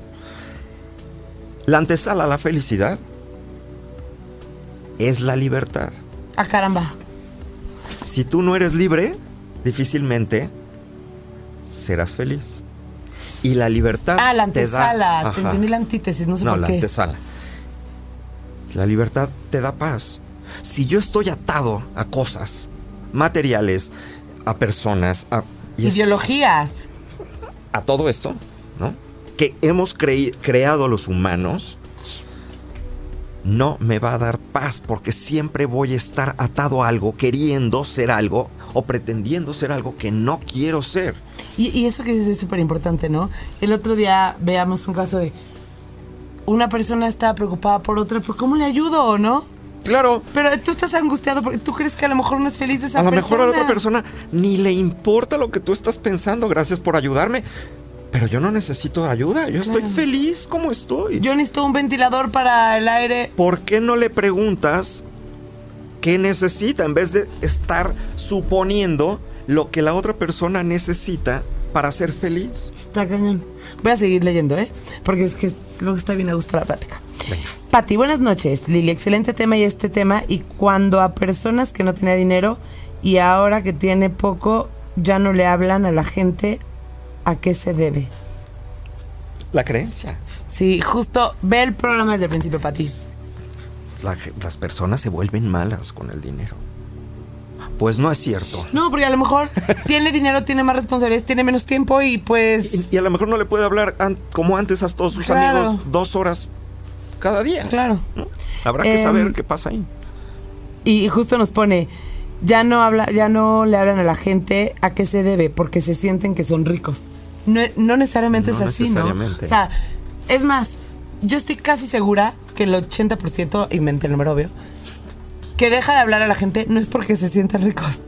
La antesala a la felicidad es la libertad. Ah, caramba. Si tú no eres libre, difícilmente serás feliz. Y la libertad Ah, la te da- antesala. Te entendí la antítesis, no sé No, por la qué. antesala. La libertad te da paz. Si yo estoy atado a cosas materiales, a personas, a, y es- Ideologías. a todo esto, ¿no? Que hemos creí- creado los humanos, no me va a dar paz porque siempre voy a estar atado a algo, queriendo ser algo o pretendiendo ser algo que no quiero ser. Y, y eso que dices es súper importante, ¿no? El otro día veamos un caso de una persona está preocupada por otra, pero ¿cómo le ayudo o no? Claro, Pero tú estás angustiado porque tú crees que a lo mejor no es feliz esa a lo persona. mejor a la otra persona ni le importa lo que tú estás pensando, gracias por ayudarme. Pero yo no necesito ayuda, yo estoy feliz como estoy. Yo necesito un ventilador para el aire. ¿Por qué no le preguntas qué necesita en vez de estar suponiendo lo que la otra persona necesita para ser feliz? Está cañón. Voy a seguir leyendo, ¿eh? Porque es que luego está bien a gusto la plática. Pati, buenas noches. Lili, excelente tema y este tema. Y cuando a personas que no tenía dinero y ahora que tiene poco, ya no le hablan a la gente, ¿a qué se debe? La creencia. Sí, justo ve el programa desde el principio, Pati. La las personas se vuelven malas con el dinero. Pues no es cierto. No, porque a lo mejor tiene dinero, tiene más responsabilidades, tiene menos tiempo y pues... Y, y a lo mejor no le puede hablar an- como antes a todos sus Claro. amigos dos horas cada día. Claro. ¿no? Habrá que Em, saber qué pasa ahí. Y justo nos pone, ya no habla, ya no le hablan a la gente a qué se debe, porque se sienten que son ricos. No, no necesariamente No es así, necesariamente. ¿no? O sea, es más, yo estoy casi segura que el 80%, inventé el número obvio, que deja de hablar a la gente no es porque se sientan ricos.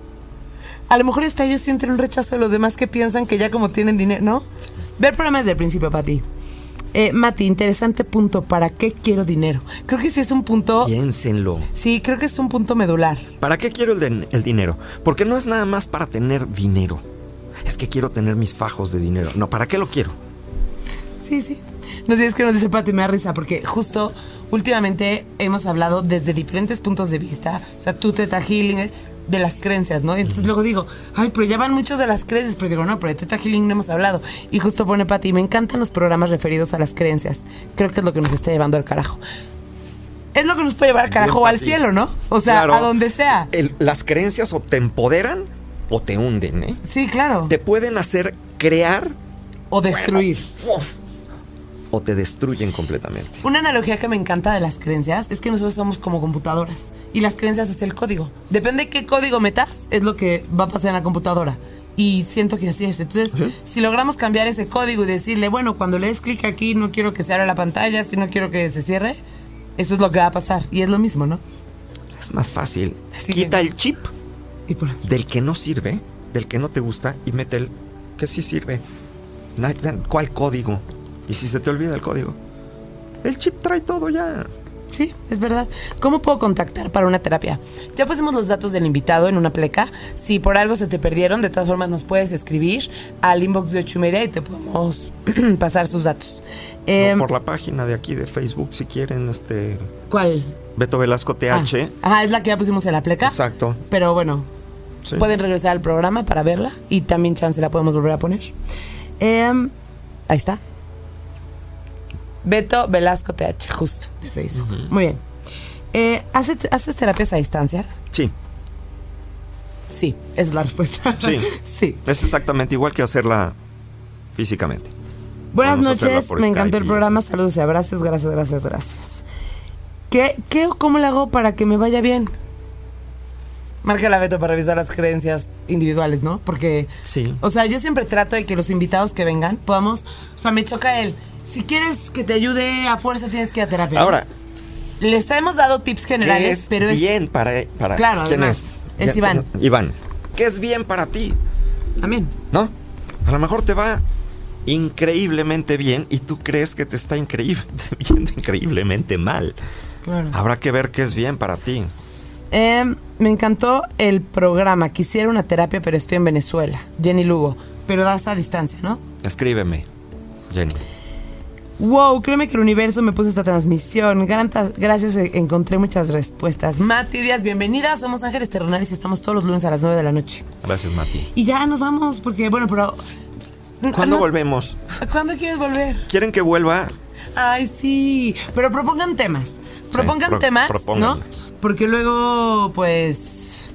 A lo mejor hasta ellos sienten un rechazo de los demás que piensan que ya como tienen dinero, ¿no? Ver programas desde el principio, Pati. Eh, Mati, interesante punto. ¿Para qué quiero dinero? Creo que sí es un punto. Piénsenlo. Sí, creo que es un punto medular. ¿Para qué quiero el, el dinero? Porque no es nada más para tener dinero. Es que quiero tener mis fajos de dinero. No, ¿para qué lo quiero? Sí, sí. No sé, es que nos dice Pati, me da risa, porque justo últimamente hemos hablado desde diferentes puntos de vista, o sea, tú, Teta Healing, de las creencias, ¿no? Entonces luego digo, ay, pero ya van muchos de las creencias, pero digo, no, pero de Teta Healing no hemos hablado. Y justo pone Pati, me encantan los programas referidos a las creencias. Creo que es lo que nos está llevando al carajo. Es lo que nos puede llevar al carajo Bien, o al cielo, ¿no? O sea, Claro. a donde sea. El- las creencias o te empoderan o te hunden, ¿eh? Sí, claro. Te pueden hacer crear O destruir. uf, o te destruyen completamente. Una analogía que me encanta de las creencias es que nosotros somos como computadoras y las creencias es el código. Depende de qué código metas, es lo que va a pasar en la computadora. Y siento que así es. Entonces, si logramos cambiar ese código y decirle, bueno, cuando le des clic aquí, no quiero que se abra la pantalla, si no quiero que se cierre, eso es lo que va a pasar. Y es lo mismo, ¿no? Es más fácil. Así Quita el chip Y por del que no sirve, del que no te gusta y mete el que sí sirve. ¿Cuál código? Y si se te olvida el código, el chip trae todo ya. Sí, es verdad. ¿Cómo puedo contactar para una terapia? Ya pusimos los datos del invitado en una pleca. Si por algo se te perdieron, de todas formas nos puedes escribir al inbox de ocho y media y te podemos pasar sus datos. Eh, por la página de aquí de Facebook, si quieren, este ¿Cuál? Beto Velasco Ah, TH. Ajá, es la que ya pusimos en la pleca. Exacto. Pero bueno, sí. pueden regresar al programa para verla y también chance la podemos volver a poner. Em, ahí está. Beto Velasco TH, justo, de Facebook. Muy bien. Eh, ¿haces, ¿Haces terapias a distancia? Sí, Sí, es la respuesta. Sí. sí. es exactamente igual que hacerla físicamente. Buenas Vamos noches, me encantó el programa. Saludos y abrazos, gracias, gracias, gracias. ¿Qué, qué o cómo le hago para que me vaya bien? Marca la Beto para revisar las creencias individuales, ¿no? Porque, Sí. o sea, yo siempre trato de que los invitados que vengan podamos, o sea, me choca el, si quieres que te ayude a fuerza tienes que ir a terapia. Ahora, les hemos dado tips ¿qué generales, es pero es bien para, para Claro, quién además, es? es Iván. Iván. ¿Qué es bien para ti? también. ¿No? A lo mejor te va increíblemente bien y tú crees que te está increíble, yendo increíblemente mal. Claro. Habrá que ver qué es bien para ti. Eh, me encantó el programa. Quisiera una terapia, pero estoy en Venezuela. Jenny Lugo. Pero das a distancia, ¿no? Escríbeme, Jenny. Wow, créeme que el universo me puso esta transmisión. Gracias, eh, encontré muchas respuestas. Mati Díaz, bienvenida. Somos Ángeles Terrenales y estamos todos los lunes a las 9 de la noche. Gracias, Mati. Y ya nos vamos, porque, bueno, pero. ¿Cuándo no- volvemos? ¿Cuándo quieres volver? ¿Quieren que vuelva? Ay, sí. Pero propongan temas. Propongan pro- temas, ¿no? Porque luego, pues.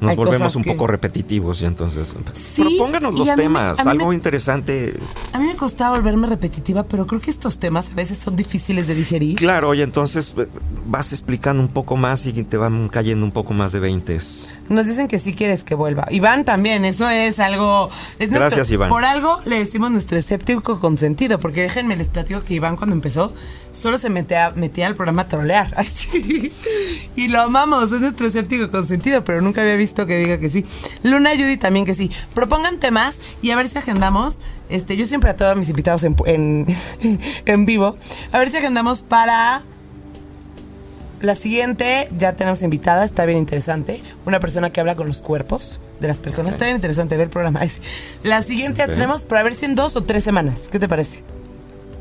Nos hay volvemos un que- poco repetitivos y entonces... Sí, propónganos los me- temas, algo me- interesante. A mí me costaba volverme repetitiva, pero creo que estos temas a veces son difíciles de digerir. Claro, y entonces eh, vas explicando un poco más y te van cayendo un poco más de veintes. Nos dicen que sí quieres que vuelva. Iván también, eso es algo... es nuestro- Gracias, Iván. Por algo le decimos nuestro escéptico consentido, porque déjenme les platico que Iván cuando empezó solo se metía, metía al programa a trolear. Ay, sí. Y lo amamos, es nuestro escéptico consentido, pero nunca había visto que diga que sí. Luna Judy también que sí. Propongan temas y a ver si agendamos. Este, yo siempre a todos mis invitados en, en, en vivo. A ver si agendamos para la siguiente, ya tenemos invitada, está bien interesante. Una persona que habla con los cuerpos de las personas. Está bien interesante ver el programa. La siguiente Ok. la tenemos para ver si en dos o tres semanas. ¿Qué te parece?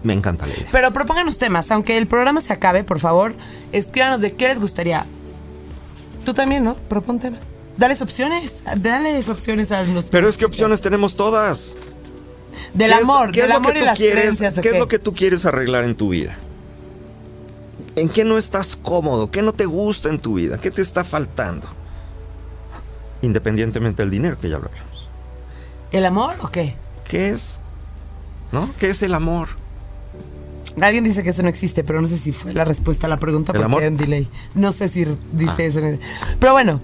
Me encanta la idea. Pero propónganos temas. Aunque el programa se acabe, por favor, escríbanos de qué les gustaría. Tú también, ¿no? Propon temas. Dales opciones. Dales opciones a los Pero es que opciones tenemos todas. Del ¿Qué es- amor, ¿qué es del amor y las quieres, creencias. ¿o ¿Qué es lo que tú quieres arreglar en tu vida? ¿En qué no estás cómodo? ¿Qué no te gusta en tu vida? ¿Qué te está faltando? Independientemente del dinero, que ya lo hablamos. ¿El amor o qué? ¿Qué es? ¿No? ¿Qué es el amor? Alguien dice que eso no existe, pero no sé si fue la respuesta a la pregunta ¿El porque amor? hay un delay. No sé si dice Ah. eso. Pero bueno,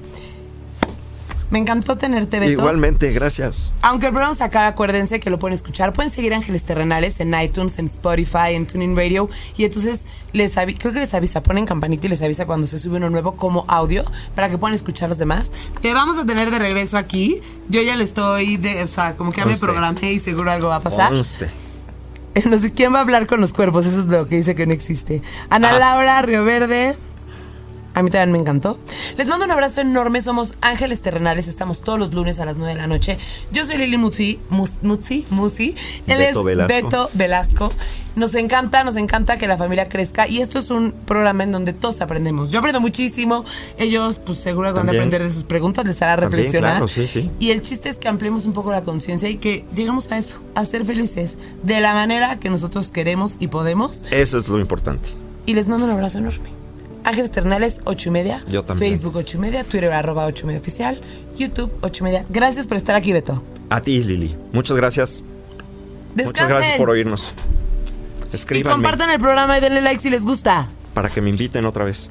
me encantó tenerte, Beto. Igualmente, gracias. Aunque el programa se acabe, acuérdense que lo pueden escuchar. Pueden seguir Ángeles Terrenales en iTunes, en Spotify, en Tuning Radio. Y entonces les creo que les avisa, ponen campanita y les avisa cuando se sube uno nuevo como audio para que puedan escuchar los demás. Te vamos a tener de regreso aquí. Yo ya le estoy, de, o sea, como que ya me programé y seguro algo va a pasar. Conste. No sé quién va a hablar con los cuerpos, eso es lo que dice que no existe. Ana Ah. Laura, Río Verde. A mí también me encantó. Les mando un abrazo enorme. Somos Ángeles Terrenales. Estamos todos los lunes a las 9 de la noche. Yo soy Lili Mutsi. Mutsi. Musi. Él Beto es Velasco. Beto Velasco. Nos encanta, nos encanta que la familia crezca. Y esto es un programa en donde todos aprendemos. Yo aprendo muchísimo. Ellos, pues seguro van a aprender de sus preguntas. Les hará reflexionar. claro, sí, sí. Y el chiste es que ampliemos un poco la conciencia y que lleguemos a eso, a ser felices de la manera que nosotros queremos y podemos. Eso es lo importante. Y les mando un abrazo enorme. Ángeles Ternales, 8 y media. Yo también. Facebook, 8 y media. Twitter, arroba 8 y media oficial. YouTube, 8 y media. Gracias por estar aquí, Beto. A ti, Lili. Muchas gracias. Descansen. Muchas gracias por oírnos. Y Escríbanme compartan el programa y denle like si les gusta. para que me inviten otra vez.